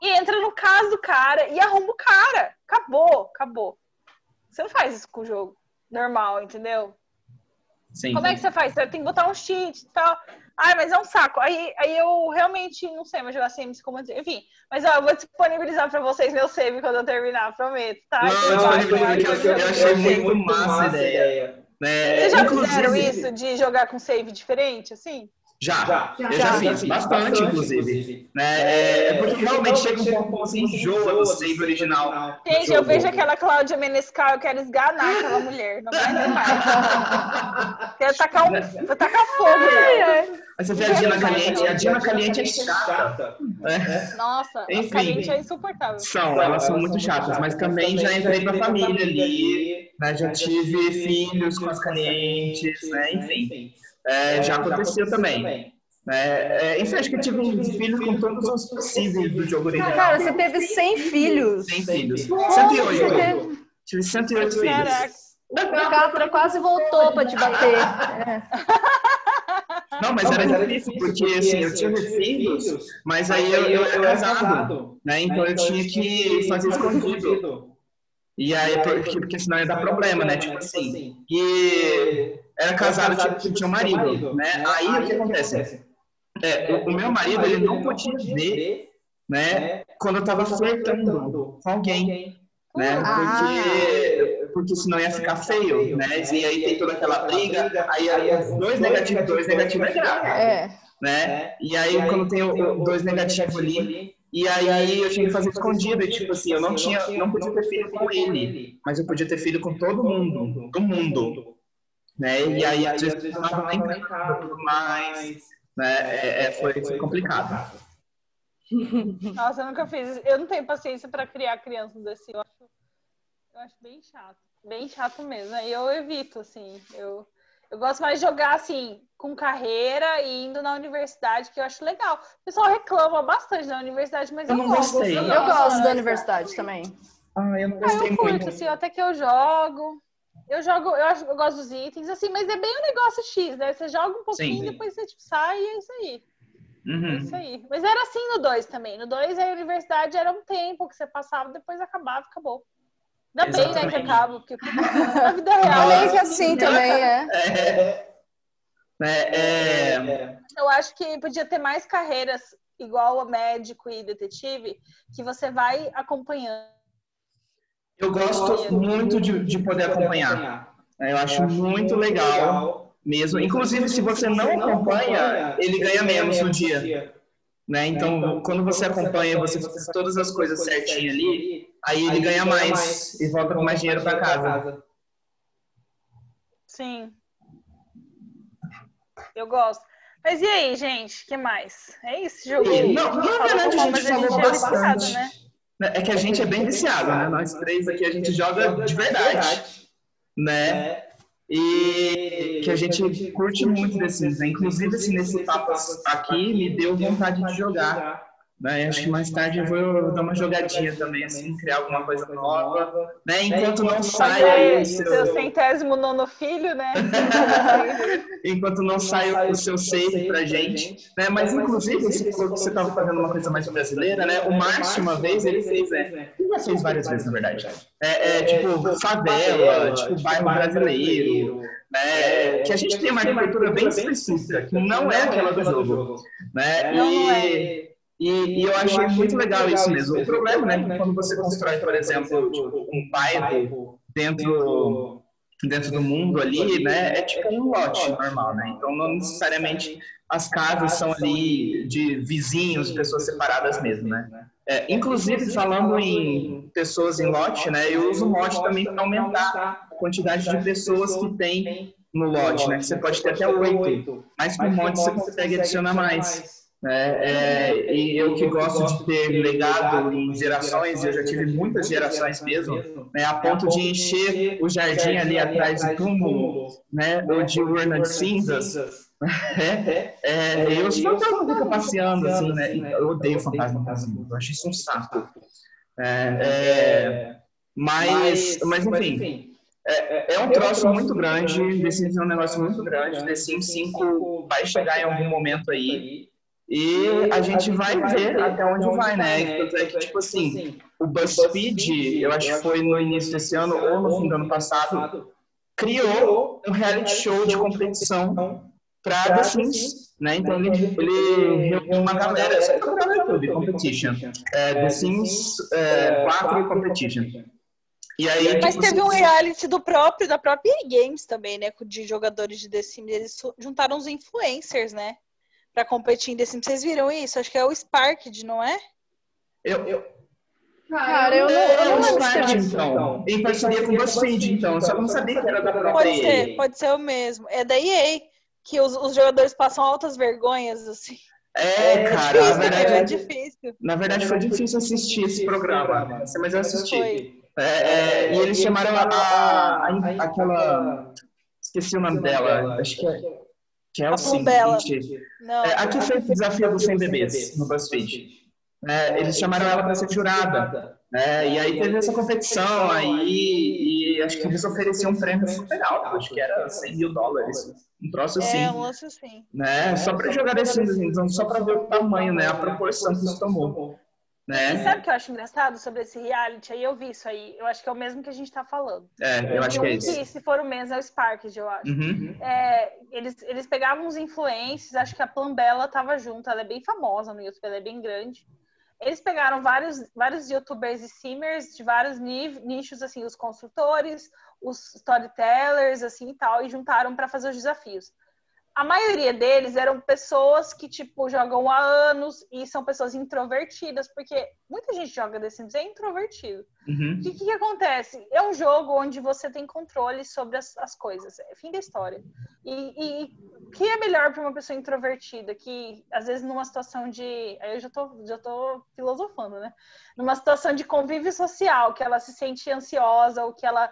e entra no caso do cara e arruma o cara. Acabou, acabou. Você não faz isso com o jogo normal, entendeu? Sim. Como é que você faz? Você tem que botar um cheat e tal. Ai, mas é um saco. Aí, aí eu realmente não sei mais jogar Command Center. Enfim, mas ó, eu vou disponibilizar pra vocês meu save quando eu terminar, prometo, tá? Não, Então, eu eu- eu achei muito massa a ideia. Né? Vocês já Inclusive- fizeram isso de jogar com save diferente, assim? Já, Já, eu já, fiz, bastante, inclusive. Né? É, é porque realmente chega um que você enjoa do save original. Gente, eu vejo aquela Cláudia Menescal, eu quero esganar aquela mulher. Não vai mais. Quero tacar, um, vou tacar fogo nela. Aí você vê a Diana Caliente, a Diana Caliente é chata. né? Nossa, a Enfim. caliente é insuportável. São, elas são muito chatas, mas também já entrei pra família ali, né? já tive filhos com as calientes, né? enfim. É, já aconteceu também. Né? É, enfim, acho que eu tive um filho com todos os possíveis do jogo original. Cara, você teve 100 filhos. 100 filhos. Você 108. teve... Tive 108 filhos. Caraca. O Catra quase voltou pra te bater. É. Não, mas era difícil, porque assim, eu tive filhos, mas aí eu, eu era casado, né? Então eu tinha que fazer escondido. E aí, porque, porque senão ia dar problema, né? Tipo assim. E era casado, tipo, tinha um marido, né? Aí o que acontece? É, o, o meu marido, ele não podia ver, né? Quando eu tava flertando com alguém, né? Porque, porque senão ia ficar feio, né? E aí tem toda aquela briga, aí aí dois negativos, dois negativos é grave É. né? E aí, quando tem o dois negativos ali, e aí eu tinha que fazer escondido, e tipo assim, eu não tinha, não podia ter filho com ele, mas eu podia ter filho com todo mundo, do mundo, né? E aí, às vezes, eu não tava nem em casa, tudo mais, né? É, é, foi, foi complicado. Nossa, eu nunca fiz isso. Eu não tenho paciência pra criar crianças assim. Eu acho, eu acho bem chato. Bem chato mesmo. Aí eu evito, assim. Eu, eu gosto mais de jogar, assim, com carreira e indo na universidade, que eu acho legal. O pessoal reclama bastante da universidade, mas Eu eu, não gosto. gostei. Eu gosto da universidade também. Ah, eu não Ah, gostei eu curto, muito. assim, até que eu jogo. Eu jogo, eu, acho, eu gosto dos itens, assim, mas é bem um negócio X, né? Você joga um pouquinho, Sim. depois você tipo, sai e é isso aí. É Uhum. isso aí. Mas era assim no 2 também. No 2 a universidade era um tempo que você passava, depois acabava e acabou. Ainda bem, né, que acaba, porque na vida real. Meio que assim também, é. É, é, é, Eu acho que podia ter mais carreiras igual a médico e detetive, que você vai acompanhando. eu gosto muito de, de poder acompanhar. Eu acho muito legal mesmo. Inclusive, se você não acompanha, ele ganha menos no dia. Né? Então, quando você acompanha, você faz todas as coisas certinho ali, aí ele ganha mais e volta com mais dinheiro para casa. Sim. Eu gosto. Mas e aí, gente? O que mais? É isso, jogo. Não, na Falou verdade, a gente é viciado, bastante. né? É que a gente é bem viciado, né? Nós três aqui, a gente joga de verdade, né? E que a gente curte muito desses, né? Inclusive, assim, nesse papo aqui, me deu vontade de jogar, Né? Acho que mais tarde eu vou dar uma jogadinha também, assim, criar alguma coisa nova, né? Enquanto não sai Fazer o seu seu... centésimo nono filho, né? Enquanto não sai o seu save pra gente, né? Mas, inclusive, você falou que você estava fazendo uma coisa mais brasileira, né? O Márcio, uma vez, ele fez, né? Ele já fez várias vezes, na verdade. É, é tipo, favela, tipo, bairro brasileiro, né? Que a gente tem uma arquitetura bem específica, que não é aquela do jogo, né? Não, não é. E, e, eu achei muito legal isso mesmo. O problema, né, que quando você constrói, por exemplo, tipo, um bairro dentro dentro do mundo ali, né, é tipo um lote normal, né? Então não necessariamente as casas são ali de vizinhos, pessoas separadas mesmo, né? É, inclusive falando em pessoas em lote, né, eu uso o mod também para aumentar a quantidade de pessoas que tem no lote, né? Que você pode ter até oito, mas com mod você consegue adicionar mais. Né? É, e eu que gosto de ter legado em gerações, eu já tive muitas gerações mesmo, né, a ponto de encher o jardim ali atrás do túmulo, né, ou de urna de cinzas. É, é, eu sou fantasma fica passeando, assim, né? Eu odeio fantasma passeando, eu acho isso um saco. É, é, mas, mas, enfim, é, é um troço muito grande, The Sims é um negócio muito grande, The Sims 5 vai chegar em algum momento aí, e a gente vai ver até onde vai, né? Tanto é que, tipo assim, o BuzzFeed, eu acho que foi no início desse ano ou no fim do ano passado, criou um reality show de competição para The Sims, né? Então ele, ele reuniu uma galera, essa é o canal do YouTube, Competition, é, The Sims é, 4 Competition. E aí, Mas tipo, teve um reality do próprio, da própria Games também, né? De jogadores de The Sims. Eles juntaram os influencers, né? Pra competir em The Sims. Vocês viram isso? Acho que é o Sparked, não é? eu, eu, Cara, eu não, eu é não lembro se era então, em parceria com o BuzzFeed, então, só não sabia que era da própria Pode EA. ser, pode ser o mesmo. É da EA, que os, os jogadores passam altas vergonhas, assim. É, cara, na difícil, é verdade, difícil. na verdade foi difícil assistir esse programa, mas eu assisti. Foi. É, é, e eles chamaram a, a- a- aquela. Esqueci o nome dela, acho que é. Chelsea. Plumbella. gente. Não. É, aqui fez o desafio dos 100 bebês no BuzzFeed. É, eles chamaram ela para ser jurada. né? e aí teve essa competição aí, e acho que eles ofereciam um prêmio super alto, acho que era 100 mil dólares. Um troço assim. É, um assim. né? Só para jogar desse então, só para ver o tamanho, né? A proporção que isso tomou. E Né? sabe o que eu acho engraçado sobre esse reality? Aí eu vi isso aí. Eu acho que é o mesmo que a gente tá falando. É, eu acho que é isso. se for o mesmo, é o Sparked, eu acho. Uhum. É, eles, eles pegavam uns influencers, acho que a Plambella tava junto, ela é bem famosa no YouTube, ela é bem grande. Eles pegaram vários, vários youtubers e simmers de vários ni- nichos, assim, os construtores, os storytellers, assim e tal, e juntaram para fazer os desafios. A maioria deles eram pessoas que, tipo, jogam há anos e são pessoas introvertidas, porque muita gente joga The Sims é introvertido. Uhum. O que, que acontece? É um jogo onde você tem controle sobre as, as coisas. É fim da história. E, e o que é melhor para uma pessoa introvertida? Que, às vezes, numa situação de. Aí eu já tô, já tô filosofando, né? Numa situação de convívio social, que ela se sente ansiosa ou que ela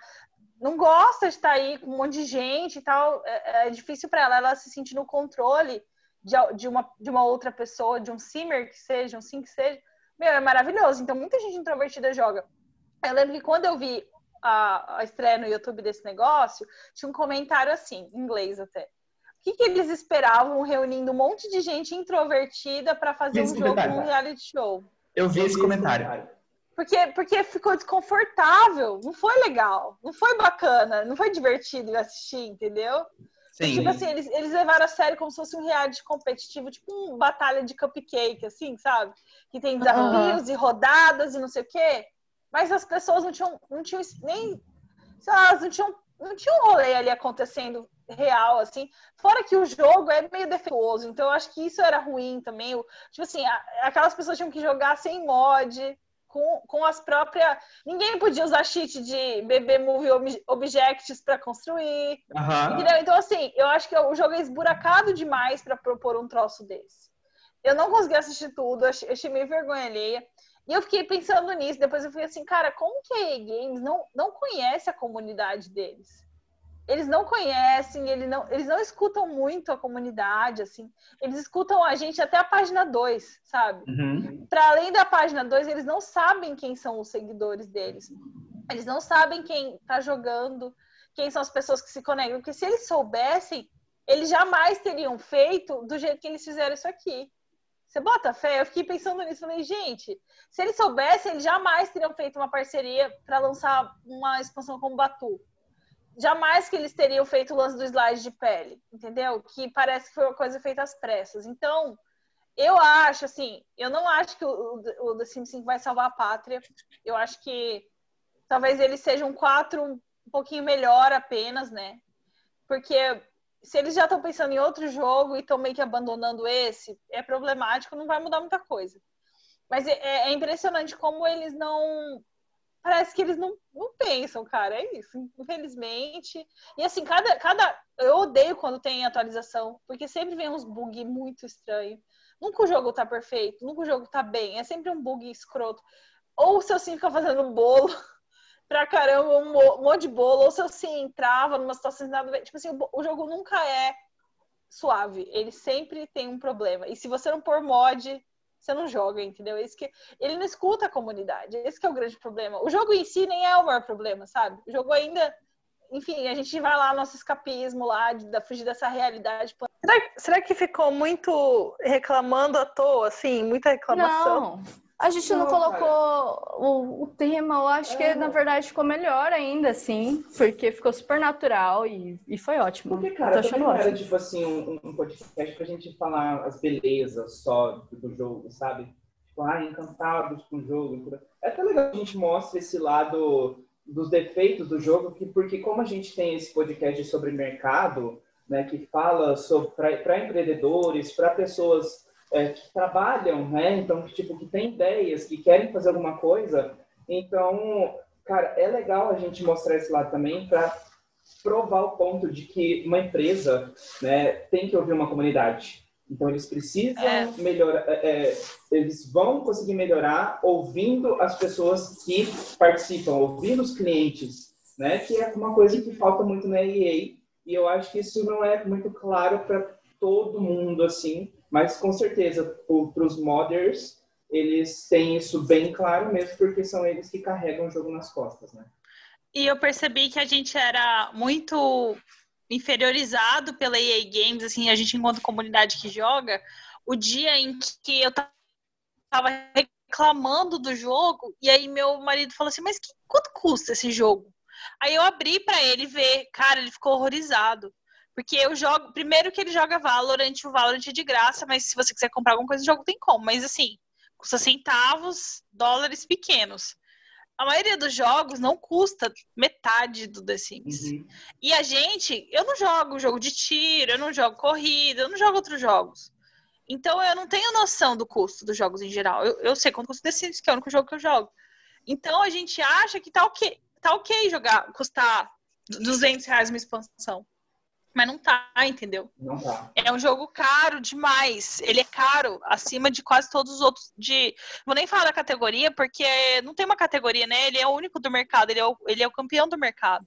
não gosta de estar aí com um monte de gente e tal, é, é difícil para ela, ela se sentir no controle de, de, uma, de uma outra pessoa, de um simmer que seja, um sim que seja. Meu, é maravilhoso. Então, muita gente introvertida joga. Eu lembro que quando eu vi a, a estreia no YouTube desse negócio, tinha um comentário assim, em inglês até. O que, que eles esperavam reunindo um monte de gente introvertida para fazer Esse um jogo, um reality show? Eu vi esse comentário. Porque, porque ficou desconfortável, não foi legal, não foi bacana, não foi divertido assistir, entendeu? Sim. Tipo assim, eles, eles levaram a sério como se fosse um reality competitivo, tipo uma batalha de cupcake, assim, sabe? Que tem desafios e rodadas e não sei o quê. Mas as pessoas não tinham, não tinham nem. Sei lá, elas não tinham, não tinha um rolê ali acontecendo real, assim. Fora que o jogo é meio defeituoso, então eu acho que isso era ruim também. O- Tipo assim, a- aquelas pessoas tinham que jogar sem mod, com, com as próprias. Ninguém podia usar cheat de BB Movie ob- Objects para construir. Entendeu? Então, assim, eu acho que o jogo é esburacado demais pra propor um troço desse. Eu não consegui assistir tudo, achei, achei meio vergonha alheia. E eu fiquei pensando nisso, depois eu fui assim, cara, como que a EA Games não, não conhece a comunidade deles? Eles não conhecem, eles não, eles não escutam muito a comunidade, assim. Eles escutam a gente até a página 2, sabe? Uhum. Para além da página 2, eles não sabem quem são os seguidores deles. Eles não sabem quem tá jogando, quem são as pessoas que se conectam. Porque se eles soubessem, eles jamais teriam feito do jeito que eles fizeram isso aqui. Você bota fé? Eu fiquei pensando nisso. Falei, gente, se eles soubessem, eles jamais teriam feito uma parceria para lançar uma expansão como Batu jamais que eles teriam feito o lance do slide de pele, entendeu? Que parece que foi uma coisa feita às pressas. Então, eu acho, assim, eu não acho que o, o The Sims 5 vai salvar a pátria. Eu acho que talvez eles sejam quatro um pouquinho melhor apenas, né? Porque se eles já estão pensando em outro jogo e estão meio que abandonando esse, é problemático, não vai mudar muita coisa. Mas é, é impressionante como eles não parece que eles não, não pensam, cara. É isso, infelizmente. E assim, cada, cada. Eu odeio quando tem atualização, porque sempre vem uns bugs muito estranhos. Nunca o jogo tá perfeito, nunca o jogo tá bem. É sempre um bug escroto. Ou se eu sim fica fazendo um bolo pra caramba, um monte de bolo, ou se eu sim entrava numa situação nada. Tipo assim, o, o jogo nunca é suave. Ele sempre tem um problema. E se você não pôr mod, você não joga, entendeu? Esse que ele não escuta a comunidade. Esse que é o grande problema. O jogo em si nem é o maior problema, sabe? O jogo ainda, enfim, a gente vai lá nosso escapismo lá de, de fugir dessa realidade. Será, será que ficou muito reclamando à toa, assim, muita reclamação? Não. A gente não, não colocou o, o, tema, eu acho é. que na verdade ficou melhor ainda, assim, porque ficou super natural e, e foi ótimo. Porque, cara, também não era tipo assim um, um podcast pra gente falar as belezas só do jogo, sabe? Tipo, ah, encantados com o jogo. É até legal que a gente mostre esse lado dos defeitos do jogo, porque como a gente tem esse podcast sobre mercado, né, que fala sobre para empreendedores, para pessoas é, que trabalham, né? Então, que, tipo, que tem ideias, que querem fazer alguma coisa. Então, cara, é legal a gente mostrar esse lado também para provar o ponto de que uma empresa, né, tem que ouvir uma comunidade. Então, eles precisam é. melhorar, é, é, eles vão conseguir melhorar ouvindo as pessoas que participam, ouvindo os clientes, né? Que é uma coisa que falta muito na EA. E eu acho que isso não é muito claro para todo mundo, assim, mas com certeza, para os modders, eles têm isso bem claro mesmo, porque são eles que carregam o jogo nas costas, né? E eu percebi que a gente era muito inferiorizado pela EA Games, assim, a gente enquanto comunidade que joga, o dia em que eu tava reclamando do jogo, e aí meu marido falou assim, mas que, quanto custa esse jogo? Aí eu abri para ele ver, cara, ele ficou horrorizado. Porque eu jogo. Primeiro que ele joga Valorant, o Valorant é de graça, mas se você quiser comprar alguma coisa, o jogo tem como. Mas assim, custa centavos, dólares pequenos. A maioria dos jogos não custa metade do The Sims. Uhum. E a gente, eu não jogo jogo de tiro, eu não jogo corrida, eu não jogo outros jogos. Então eu não tenho noção do custo dos jogos em geral. Eu, eu sei quanto custa The Sims, que é o único jogo que eu jogo. Então a gente acha que tá ok, tá ok jogar, custar 200 reais uma expansão mas não tá, entendeu? Não tá. É um jogo caro demais. Ele é caro, acima de quase todos os outros. De... Vou nem falar da categoria, porque não tem uma categoria, né? Ele é o único do mercado, ele é o, ele é o campeão do mercado.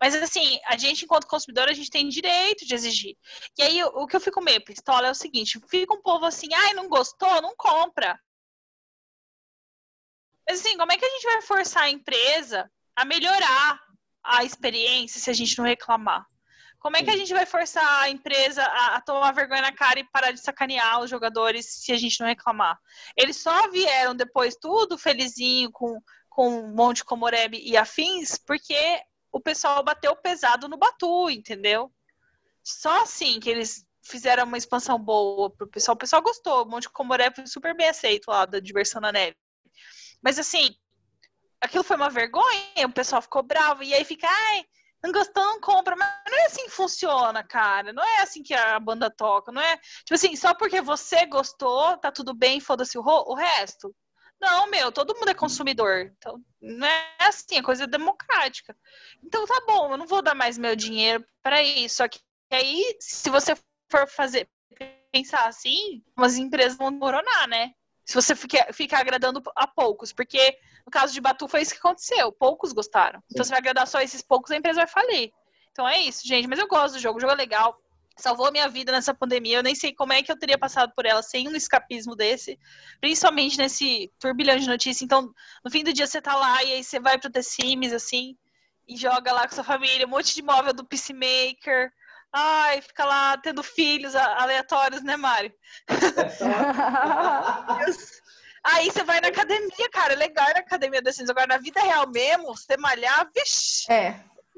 Mas assim, a gente, enquanto consumidor, a gente tem direito de exigir. E aí, o que eu fico meio pistola é o seguinte: fica um povo assim, ai, não gostou, não compra. Mas assim, como é que a gente vai forçar a empresa a melhorar a experiência se a gente não reclamar? Como é que a gente vai forçar a empresa a, a, tomar vergonha na cara e parar de sacanear os jogadores se a gente não reclamar? Eles só vieram depois tudo felizinho com, com Monte Comoreb e afins porque o pessoal bateu pesado no Batu, entendeu? Só assim que eles fizeram uma expansão boa pro pessoal. O pessoal gostou. Monte Comoreb foi super bem aceito lá da diversão na neve. Mas assim, aquilo foi uma vergonha, o pessoal ficou bravo. E aí fica, ai, não gostou, não compra. Mas não é assim que funciona, cara. Não é assim que a banda toca. Não é, tipo assim, só porque você gostou, tá tudo bem, foda-se o, o resto. Não, meu, todo mundo é consumidor. Então, não é assim, é coisa democrática. Então, tá bom, eu não vou dar mais meu dinheiro para isso. Só que aí, se você for fazer, pensar assim, umas empresas vão moronar, né? Se você fica, fica agradando a poucos, porque no caso de Batu foi isso que aconteceu, poucos gostaram. Então, Sim. Então você vai agradar só esses poucos, a empresa vai falir. Então é isso, gente. Mas eu gosto do jogo, o jogo é legal. Salvou a minha vida nessa pandemia. Eu nem sei como é que eu teria passado por ela sem um escapismo desse. Principalmente nesse turbilhão de notícias. Então, no fim do dia você tá lá e aí você vai pro The Sims, assim, e joga lá com sua família, um monte de móvel do Peacemaker. Ai, fica lá tendo filhos aleatórios, né, Mário? Aí você vai na academia, cara. É legal na academia The Sims. Agora, na vida real mesmo, você malhar, vixi. É.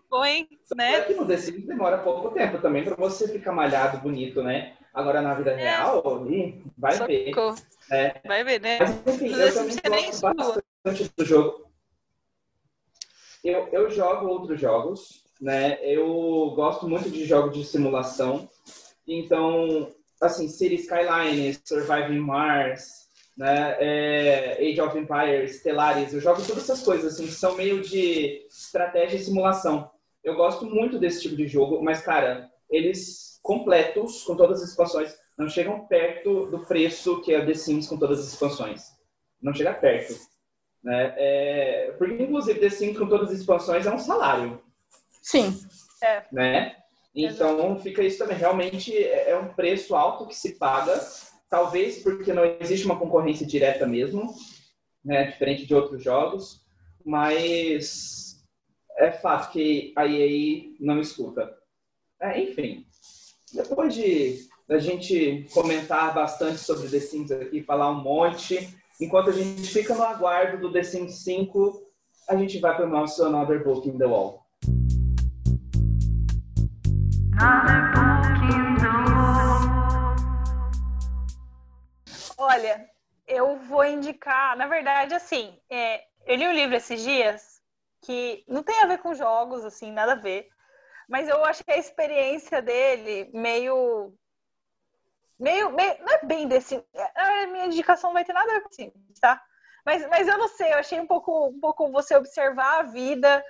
Põe, né? É que no The Sims demora pouco tempo também pra você ficar malhado, bonito, né? Agora, na vida É. real, vai ver. Socorro. É. Vai ver, né? Mas, enfim, eu The também gosto bastante do jogo. Eu, eu jogo outros jogos, né? Eu gosto muito de jogos de simulação. Então, assim, City Skylines, Surviving Mars, né? É, Age of Empires, Stellaris, eu jogo todas essas coisas, assim, que são meio de estratégia e simulação. Eu gosto muito desse tipo de jogo, mas, cara, eles completos, com todas as expansões, não chegam perto do preço que é The Sims com todas as expansões. Não chega perto. Né? É, porque, inclusive, The Sims com todas as expansões é um salário. Sim. Né? Então, fica isso também. Realmente é é um preço alto que se paga, talvez porque não existe uma concorrência direta mesmo, né? diferente de outros jogos, mas é fato que a EA não escuta. É, enfim, depois de a gente comentar bastante sobre The Sims aqui, falar um monte, enquanto a gente fica no aguardo do The Sims 5, a gente vai para o nosso Another Book in the Wall. Olha, eu vou indicar, na verdade, assim, é, eu li um livro esses dias que não tem a ver com jogos, assim, nada a ver, mas eu achei a experiência dele meio. meio, meio não é bem desse. A minha indicação não vai ter nada a ver com assim, tá? Mas, mas eu não sei, eu achei um pouco, um pouco você observar a vida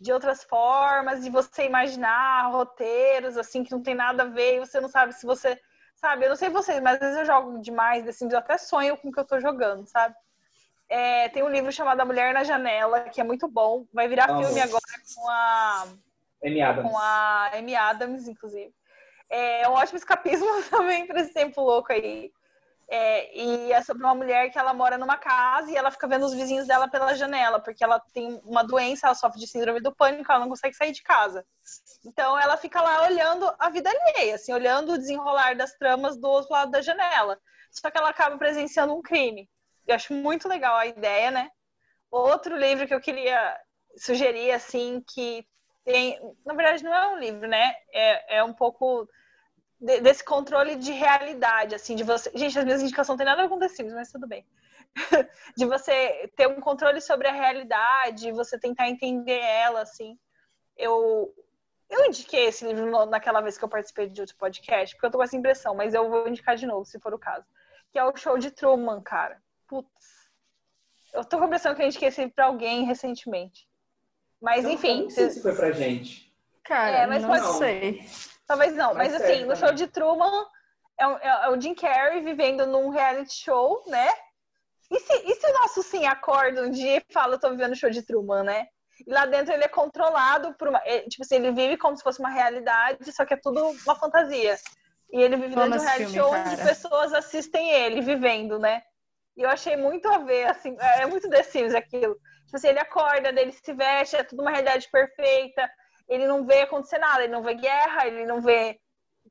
de outras formas, de você imaginar roteiros, assim, que não tem nada a ver, e você não sabe se você sabe? Eu não sei vocês, mas às vezes eu jogo demais The Sims, eu até sonho com o que eu tô jogando, sabe? É, tem um livro chamado A Mulher na Janela, que é muito bom. Vai virar Amo. filme agora com a, Amy Adams. com a Amy Adams, inclusive. É um ótimo escapismo também para esse tempo louco aí. É, e é sobre uma mulher que ela mora numa casa e ela fica vendo os vizinhos dela pela janela, porque ela tem uma doença, ela sofre de síndrome do pânico, ela não consegue sair de casa. Então ela fica lá olhando a vida alheia, assim, olhando o desenrolar das tramas do outro lado da janela. Só que ela acaba presenciando um crime. Eu acho muito legal a ideia, né? Outro livro que eu queria sugerir, assim, que tem. Na verdade, não é um livro, né? É, é um pouco de- desse controle de realidade, assim, de você. Gente, as minhas indicações não tem nada a ver com The Sims, mas tudo bem. de você ter um controle sobre a realidade, você tentar entender ela, assim. Eu, eu indiquei esse livro naquela vez que eu participei de outro podcast, porque eu tô com essa impressão, mas eu vou indicar de novo, se for o caso. Que é o show de Truman, cara. Putz. Eu tô com a impressão que eu indiquei esse livro pra alguém recentemente. Mas, Eu enfim, não sei se foi pra gente. Cara, É, mas não pode- sei. Talvez não, mas, Mas assim, no show também. de Truman é, o- é- é o Jim Carrey vivendo num reality show, né? E se, e se o nosso sim acorda um dia e fala, eu tô vivendo o show de Truman, né? E lá dentro ele é controlado por uma. é, tipo assim, ele vive como se fosse uma realidade, só que é tudo uma fantasia. E ele vive dentro de um reality filme, show onde cara. pessoas assistem ele vivendo, né? E eu achei muito a ver, assim, é é muito The Sims aquilo. Tipo assim, ele acorda, ele se veste, é tudo uma realidade perfeita. Ele não vê acontecer nada, ele não vê guerra, ele não vê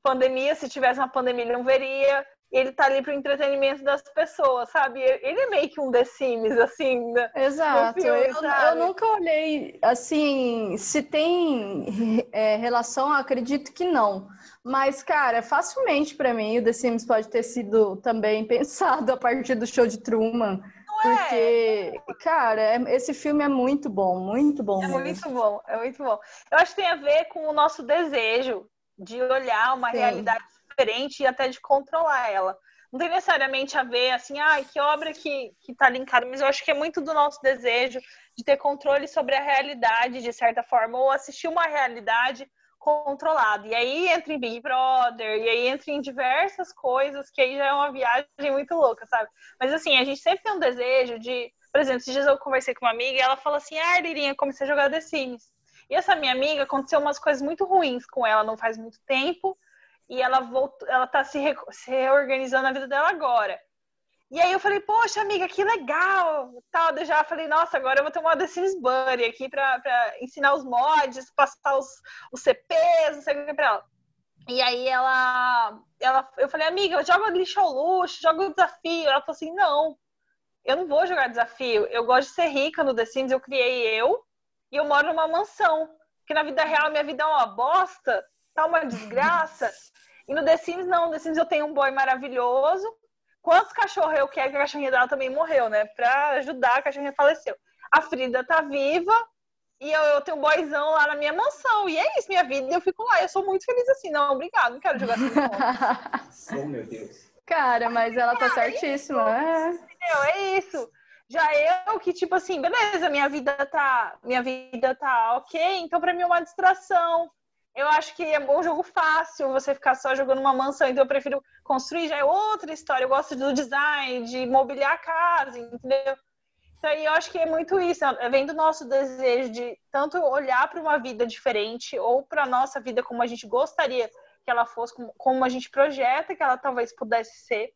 pandemia. Se tivesse uma pandemia, ele não veria. Ele tá ali pro entretenimento das pessoas, sabe? Ele é meio que um The Sims, assim. né? Exato. filme, eu, eu nunca olhei assim, se tem é, relação, acredito que não. Mas, cara, facilmente pra mim o The Sims pode ter sido também pensado a partir do show de Truman. É? Porque, cara, é- esse filme é muito bom, muito bom. É mesmo. muito bom, é muito bom. Eu acho que tem a ver com o nosso desejo de olhar uma Sim. realidade diferente e até de controlar ela. Não tem necessariamente a ver assim, ai, que obra que, que tá linkada, mas eu acho que é muito do nosso desejo de ter controle sobre a realidade, de certa forma, ou assistir uma realidade controlada. E aí entra em Big Brother, e aí entra em diversas coisas, que aí já é uma viagem muito louca, sabe? Mas assim, a gente sempre tem um desejo de. Por exemplo, esses dias eu conversei com uma amiga e ela falou assim: Ah, Lirinha, comecei a jogar The Sims. E essa minha amiga aconteceu umas coisas muito ruins com ela não faz muito tempo. E ela voltou, ela tá se, re, se reorganizando na vida dela agora. E aí eu falei, poxa, amiga, que legal! Tal, eu já falei, nossa, agora eu vou ter uma The Sims Buddy aqui pra, pra ensinar os mods, passar os, os CPs, não sei o que pra ela. E aí ela, ela eu falei, amiga, joga lixo ao luxo, joga o desafio. Ela falou assim, não, eu não vou jogar desafio. Eu gosto de ser rica no The Sims, eu criei eu e eu moro numa mansão. Porque na vida real minha vida é uma bosta, tá uma desgraça. E no The Sims não, no The Sims eu tenho um boy maravilhoso. Quantos cachorros eu quero que a cachorrinha dela também morreu, né? Pra ajudar, a cachorrinha faleceu. A Frida tá viva e eu, eu tenho um boyzão lá na minha mansão. E é isso, minha vida. Eu fico lá. Eu sou muito feliz assim. Não, obrigado, não quero jogar assim. oh, meu Deus. Cara, mas ela tá certíssima. É. Entendeu? É isso. Já eu que, tipo assim, beleza, minha vida tá, minha vida tá ok, então pra mim é uma distração. Eu acho que é um jogo fácil você ficar só jogando uma mansão, então eu prefiro construir, já é outra história. Eu gosto do design, de mobiliar a casa, entendeu? Então, eu acho que é muito isso, é vem do nosso desejo de tanto olhar para uma vida diferente ou para a nossa vida como a gente gostaria que ela fosse, como a gente projeta que ela talvez pudesse ser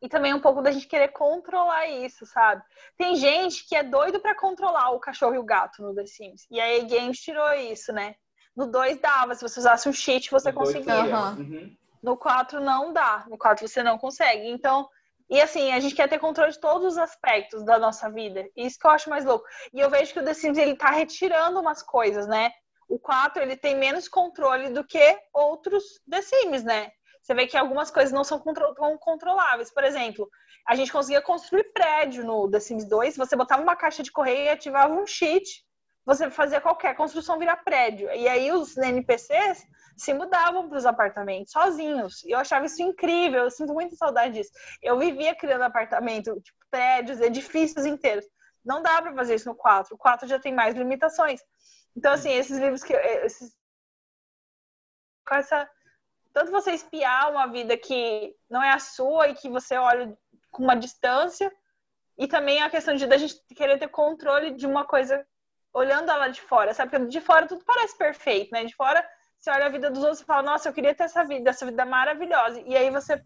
e também um pouco da gente querer controlar isso, sabe? Tem gente que é doido para controlar o cachorro e o gato no The Sims. E a Games tirou isso, né? No 2 dava, se você usasse um cheat, você no conseguia. Uhum. No 4 não dá. No 4 você não consegue. Então, e assim, a gente quer ter controle de todos os aspectos da nossa vida. Isso que eu acho mais louco. E eu vejo que o The Sims ele tá retirando umas coisas, né? O 4 ele tem menos controle do que outros The Sims, né? você vê que algumas coisas não são tão controláveis. Por exemplo, a gente conseguia construir prédio no The Sims 2, você botava uma caixa de correio e ativava um cheat, você fazia qualquer construção virar prédio. E aí os NPCs se mudavam para os apartamentos sozinhos. E eu achava isso incrível, eu sinto muita saudade disso. Eu vivia criando apartamento, tipo, prédios, edifícios inteiros. Não dá para fazer isso no 4. O 4 já tem mais limitações. Então, assim, esses livros que. Esses... Com essa tanto você espiar uma vida que não é a sua e que você olha com uma distância, e também a questão de a gente querer ter controle de uma coisa olhando ela de fora, sabe? Porque de fora tudo parece perfeito, né? De fora você olha a vida dos outros e fala, nossa, eu queria ter essa vida, essa vida maravilhosa. E aí você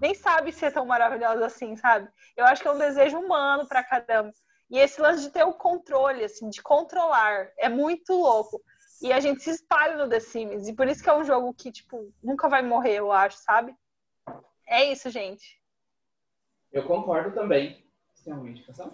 nem sabe ser tão maravilhosa assim, sabe? Eu acho que é um desejo humano pra caramba. E esse lance de ter o controle, assim, de controlar, é muito louco. E a gente se espalha no The Sims. E por isso que é um jogo que, tipo, nunca vai morrer, eu acho, sabe? É isso, gente. Eu concordo também. Você tem alguma indicação?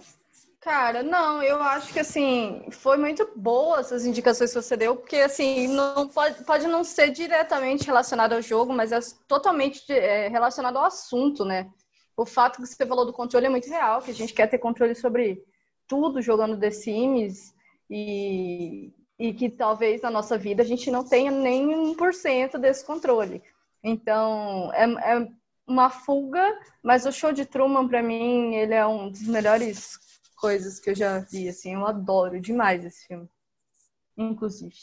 Cara, não, eu acho que assim, foi muito boa essas indicações que você deu, porque assim, não pode, pode não ser diretamente relacionado ao jogo, mas é totalmente é, relacionado ao assunto, né? O fato que você falou do controle é muito real, que a gente quer ter controle sobre tudo jogando The Sims e e que talvez na nossa vida a gente não tenha nem um por cento desse controle. Então, é, é, uma fuga, mas o show de Truman, para mim, ele é um dos melhores coisas que eu já vi, assim, eu adoro demais esse filme, inclusive.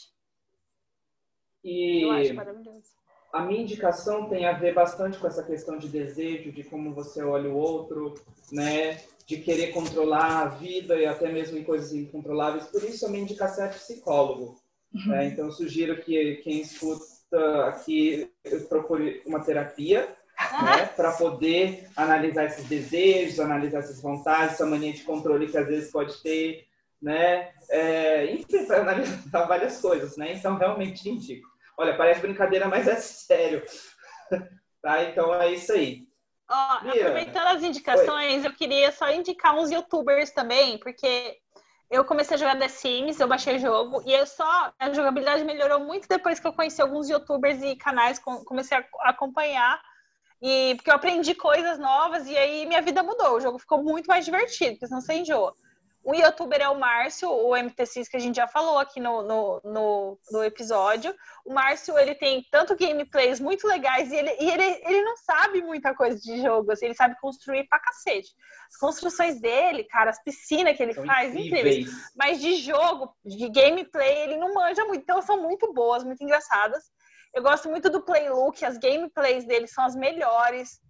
E eu acho maravilhoso. A minha indicação tem a ver bastante com essa questão de desejo, de como você olha o outro, né? de querer controlar a vida e até mesmo em coisas incontroláveis. Por isso, a minha indicação é psicólogo. Uhum. É, então, sugiro que quem escuta aqui procure uma terapia né, para poder analisar esses desejos, analisar essas vontades, essa mania de controle que às vezes pode ter, né? É, enfim, para analisar várias coisas, né? Então, realmente indico. Olha, parece brincadeira, mas é sério. tá? Então, é isso aí. Ó, aproveitando as indicações, eu queria só indicar uns youtubers também, porque eu comecei a jogar The Sims, eu baixei o jogo, e eu só. A jogabilidade melhorou muito depois que eu conheci alguns youtubers e canais, comecei a acompanhar. E porque eu aprendi coisas novas e aí minha vida mudou. O jogo ficou muito mais divertido, porque senão você enjoa. O youtuber é o Márcio, o MTCs que a gente já falou aqui no, no, no, no, episódio. O Márcio, ele tem tanto gameplays muito legais e, ele, e ele, ele não sabe muita coisa de jogo, assim, ele sabe construir pra cacete. As construções dele, cara, as piscinas que ele são faz, incríveis. incríveis. Mas de jogo, de gameplay, ele não manja muito. Então são muito boas, muito engraçadas. Eu gosto muito do Playlook, as gameplays dele são as melhores.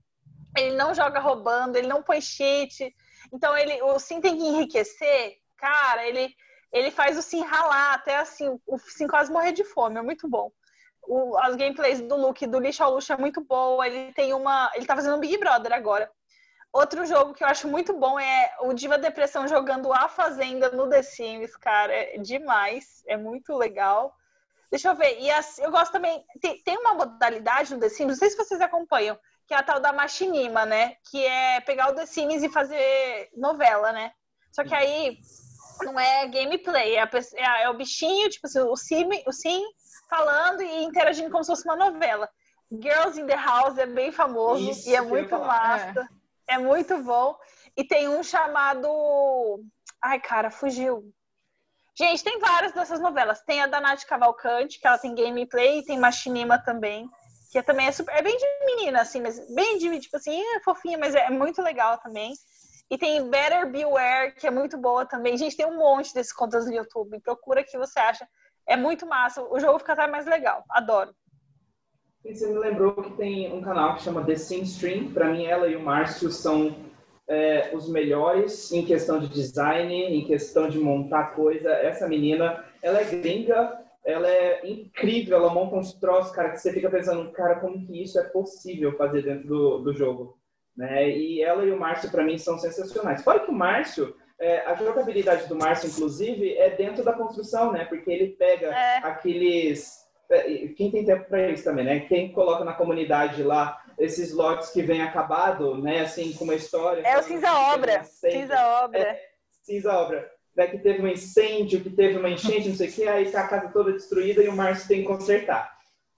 Ele não joga roubando, ele não põe cheat então, ele, o Sim tem que enriquecer, cara, ele ele faz o Sim ralar até assim, o Sim quase morrer de fome, é muito bom. O, as gameplays do Luke, do Lixo ao Luxo é muito boa. Ele tem uma. Ele tá fazendo um Big Brother agora. Outro jogo que eu acho muito bom é o Diva Depressão jogando A Fazenda no The Sims, cara. É demais. É muito legal. Deixa eu ver. E assim, eu gosto também. Tem, tem uma modalidade no The Sims, não sei se vocês acompanham, que é a tal da machinima, né? Que é pegar o The Sims e fazer novela, né? Só que aí não é gameplay, é, é, é o bichinho, tipo assim, o sim, o sim falando e interagindo como se fosse uma novela. Girls in the House é bem famoso Isso, e é muito massa. É. é muito bom. E tem um chamado. Ai, cara, fugiu. Gente, tem várias dessas novelas. Tem a da Nath Cavalcante, que ela tem gameplay, e tem Machinima também, que é também é, super, é bem de menina, assim, mas bem de, tipo assim, é fofinha, mas é muito legal também. E tem Better Beware, que é muito boa também. Gente, tem um monte desses contas no YouTube. Procura que você acha. É muito massa. O jogo fica até mais legal. Adoro. E você me lembrou que tem um canal que chama The Sim Stream. Para mim, ela e o Márcio são é, os melhores em questão de design, em questão de montar coisa. Essa menina, ela é gringa, ela é incrível, ela monta uns troços, cara, que você fica pensando, cara, como que isso é possível fazer dentro do, do jogo? Né? E ela e o Márcio, para mim, são sensacionais. Fora que o Márcio, é, a jogabilidade do Márcio, inclusive, é dentro da construção, né? Porque ele pega é. aqueles. É, quem tem tempo para isso também, né? Quem coloca na comunidade lá esses lotes que vem acabado, né? Assim, com uma história. É o Cinza Obra. Cinza Obra. É, cinza Obra. Né, que teve um incêndio, que teve uma enchente, não sei o quê, aí tá a casa toda destruída e o Márcio tem que consertar.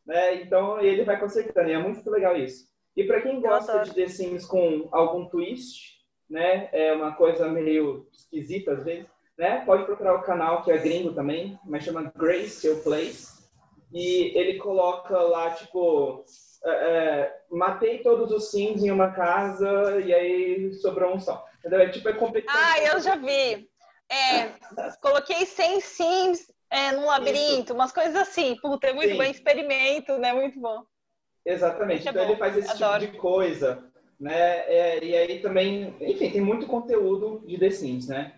Né? Então ele vai consertando, e é muito legal isso. E para quem gosta de The Sims com algum twist, né, é uma coisa meio esquisita às vezes, né, pode procurar o canal que é gringo também, mas chama Grace Your Place. E ele coloca lá, tipo, é, é, matei todos os Sims em uma casa e aí sobrou um só. Entendeu? É tipo, é competitivo. Ah, eu já vi. É, coloquei 100 Sims é, num labirinto, Isso. umas coisas assim. Puta, é muito Sim. bom, experimento, né? Muito bom. Exatamente. É então bom. ele faz esse Adoro. tipo de coisa, né? É, e aí também, enfim, tem muito conteúdo de The Sims, né?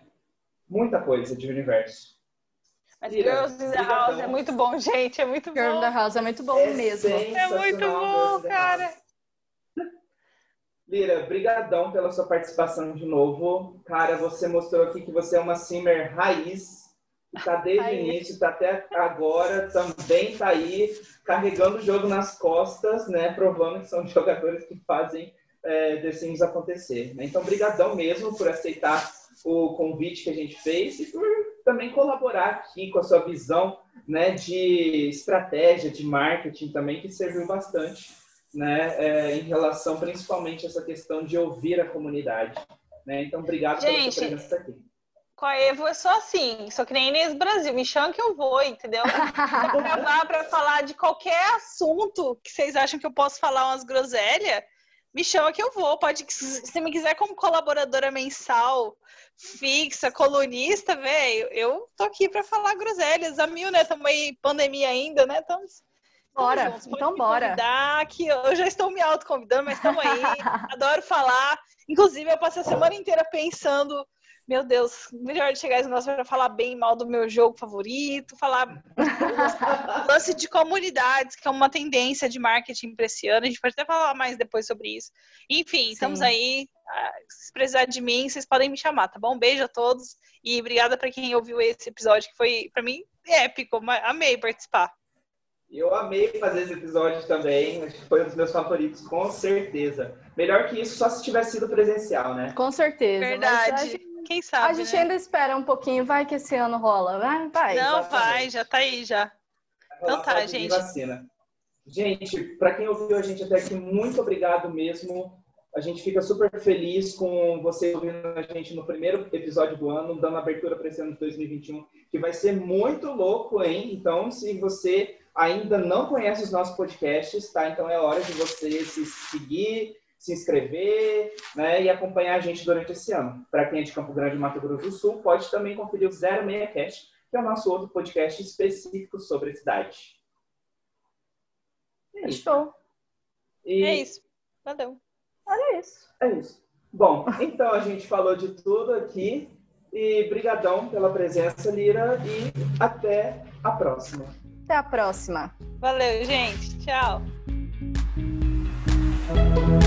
Muita coisa de universo. Girls in the House é muito bom, gente. É muito bom. Girls in the House é muito bom é mesmo. É muito bom, cara. Lira, brigadão pela sua participação de novo. Cara, você mostrou aqui que você é uma simmer raiz está desde o início, está até agora, também está aí carregando o jogo nas costas, né? Provando que são jogadores que fazem é, The Sims acontecer. Né? Então, brigadão mesmo por aceitar o convite que a gente fez e por também colaborar aqui com a sua visão né, de estratégia, de marketing também, que serviu bastante né, é, em relação principalmente a essa questão de ouvir a comunidade. Né? Então, obrigado gente, pela sua presença aqui com a Evo é só assim, só que nem Inês Brasil, me chama que eu vou, entendeu? Vou gravar para falar de qualquer assunto que vocês acham que eu posso falar umas groselhas, me chama que eu vou. Pode, se me quiser como colaboradora mensal, fixa, colunista, velho, eu tô aqui para falar groselhas. A mil, né? Estamos aí pandemia ainda, né? Então, bora, então bora. Que eu já estou me autoconvidando, mas estamos aí. Adoro falar. Inclusive, eu passei a semana inteira pensando meu Deus, melhor de chegar esse negócio para falar bem e mal do meu jogo favorito, falar lance de comunidades, que é uma tendência de marketing para esse ano. A gente pode até falar mais depois sobre isso. Enfim, Sim. estamos aí. Ah, se precisar de mim, vocês podem me chamar, tá bom? Beijo a todos e obrigada para quem ouviu esse episódio, que foi, para mim, épico. Amei participar. Eu amei fazer esse episódio também. Acho que foi um dos meus favoritos, com certeza. Melhor que isso, só se tivesse sido presencial, né? Com certeza. Verdade. Quem sabe? A gente né? ainda espera um pouquinho, vai que esse ano rola, vai? vai Não, exatamente. vai, já tá aí já. Então tá, gente. Vacina. Gente, para quem ouviu a gente até aqui, muito obrigado mesmo. A gente fica super feliz com você ouvindo a gente no primeiro episódio do ano, dando abertura para esse ano de 2021, que vai ser muito louco, hein? Então, se você ainda não conhece os nossos podcasts, tá? Então é hora de você se seguir, se inscrever né, e acompanhar a gente durante esse ano. Para quem é de Campo Grande, Mato Grosso do Sul, pode também conferir o 06cast, que é o nosso outro podcast específico sobre a cidade. É isso. E... É isso. Valeu. Olha isso. É isso. Bom, então a gente falou de tudo aqui E brigadão pela presença, Lira, e até a próxima. Até a próxima. Valeu, gente. Tchau. Thank you.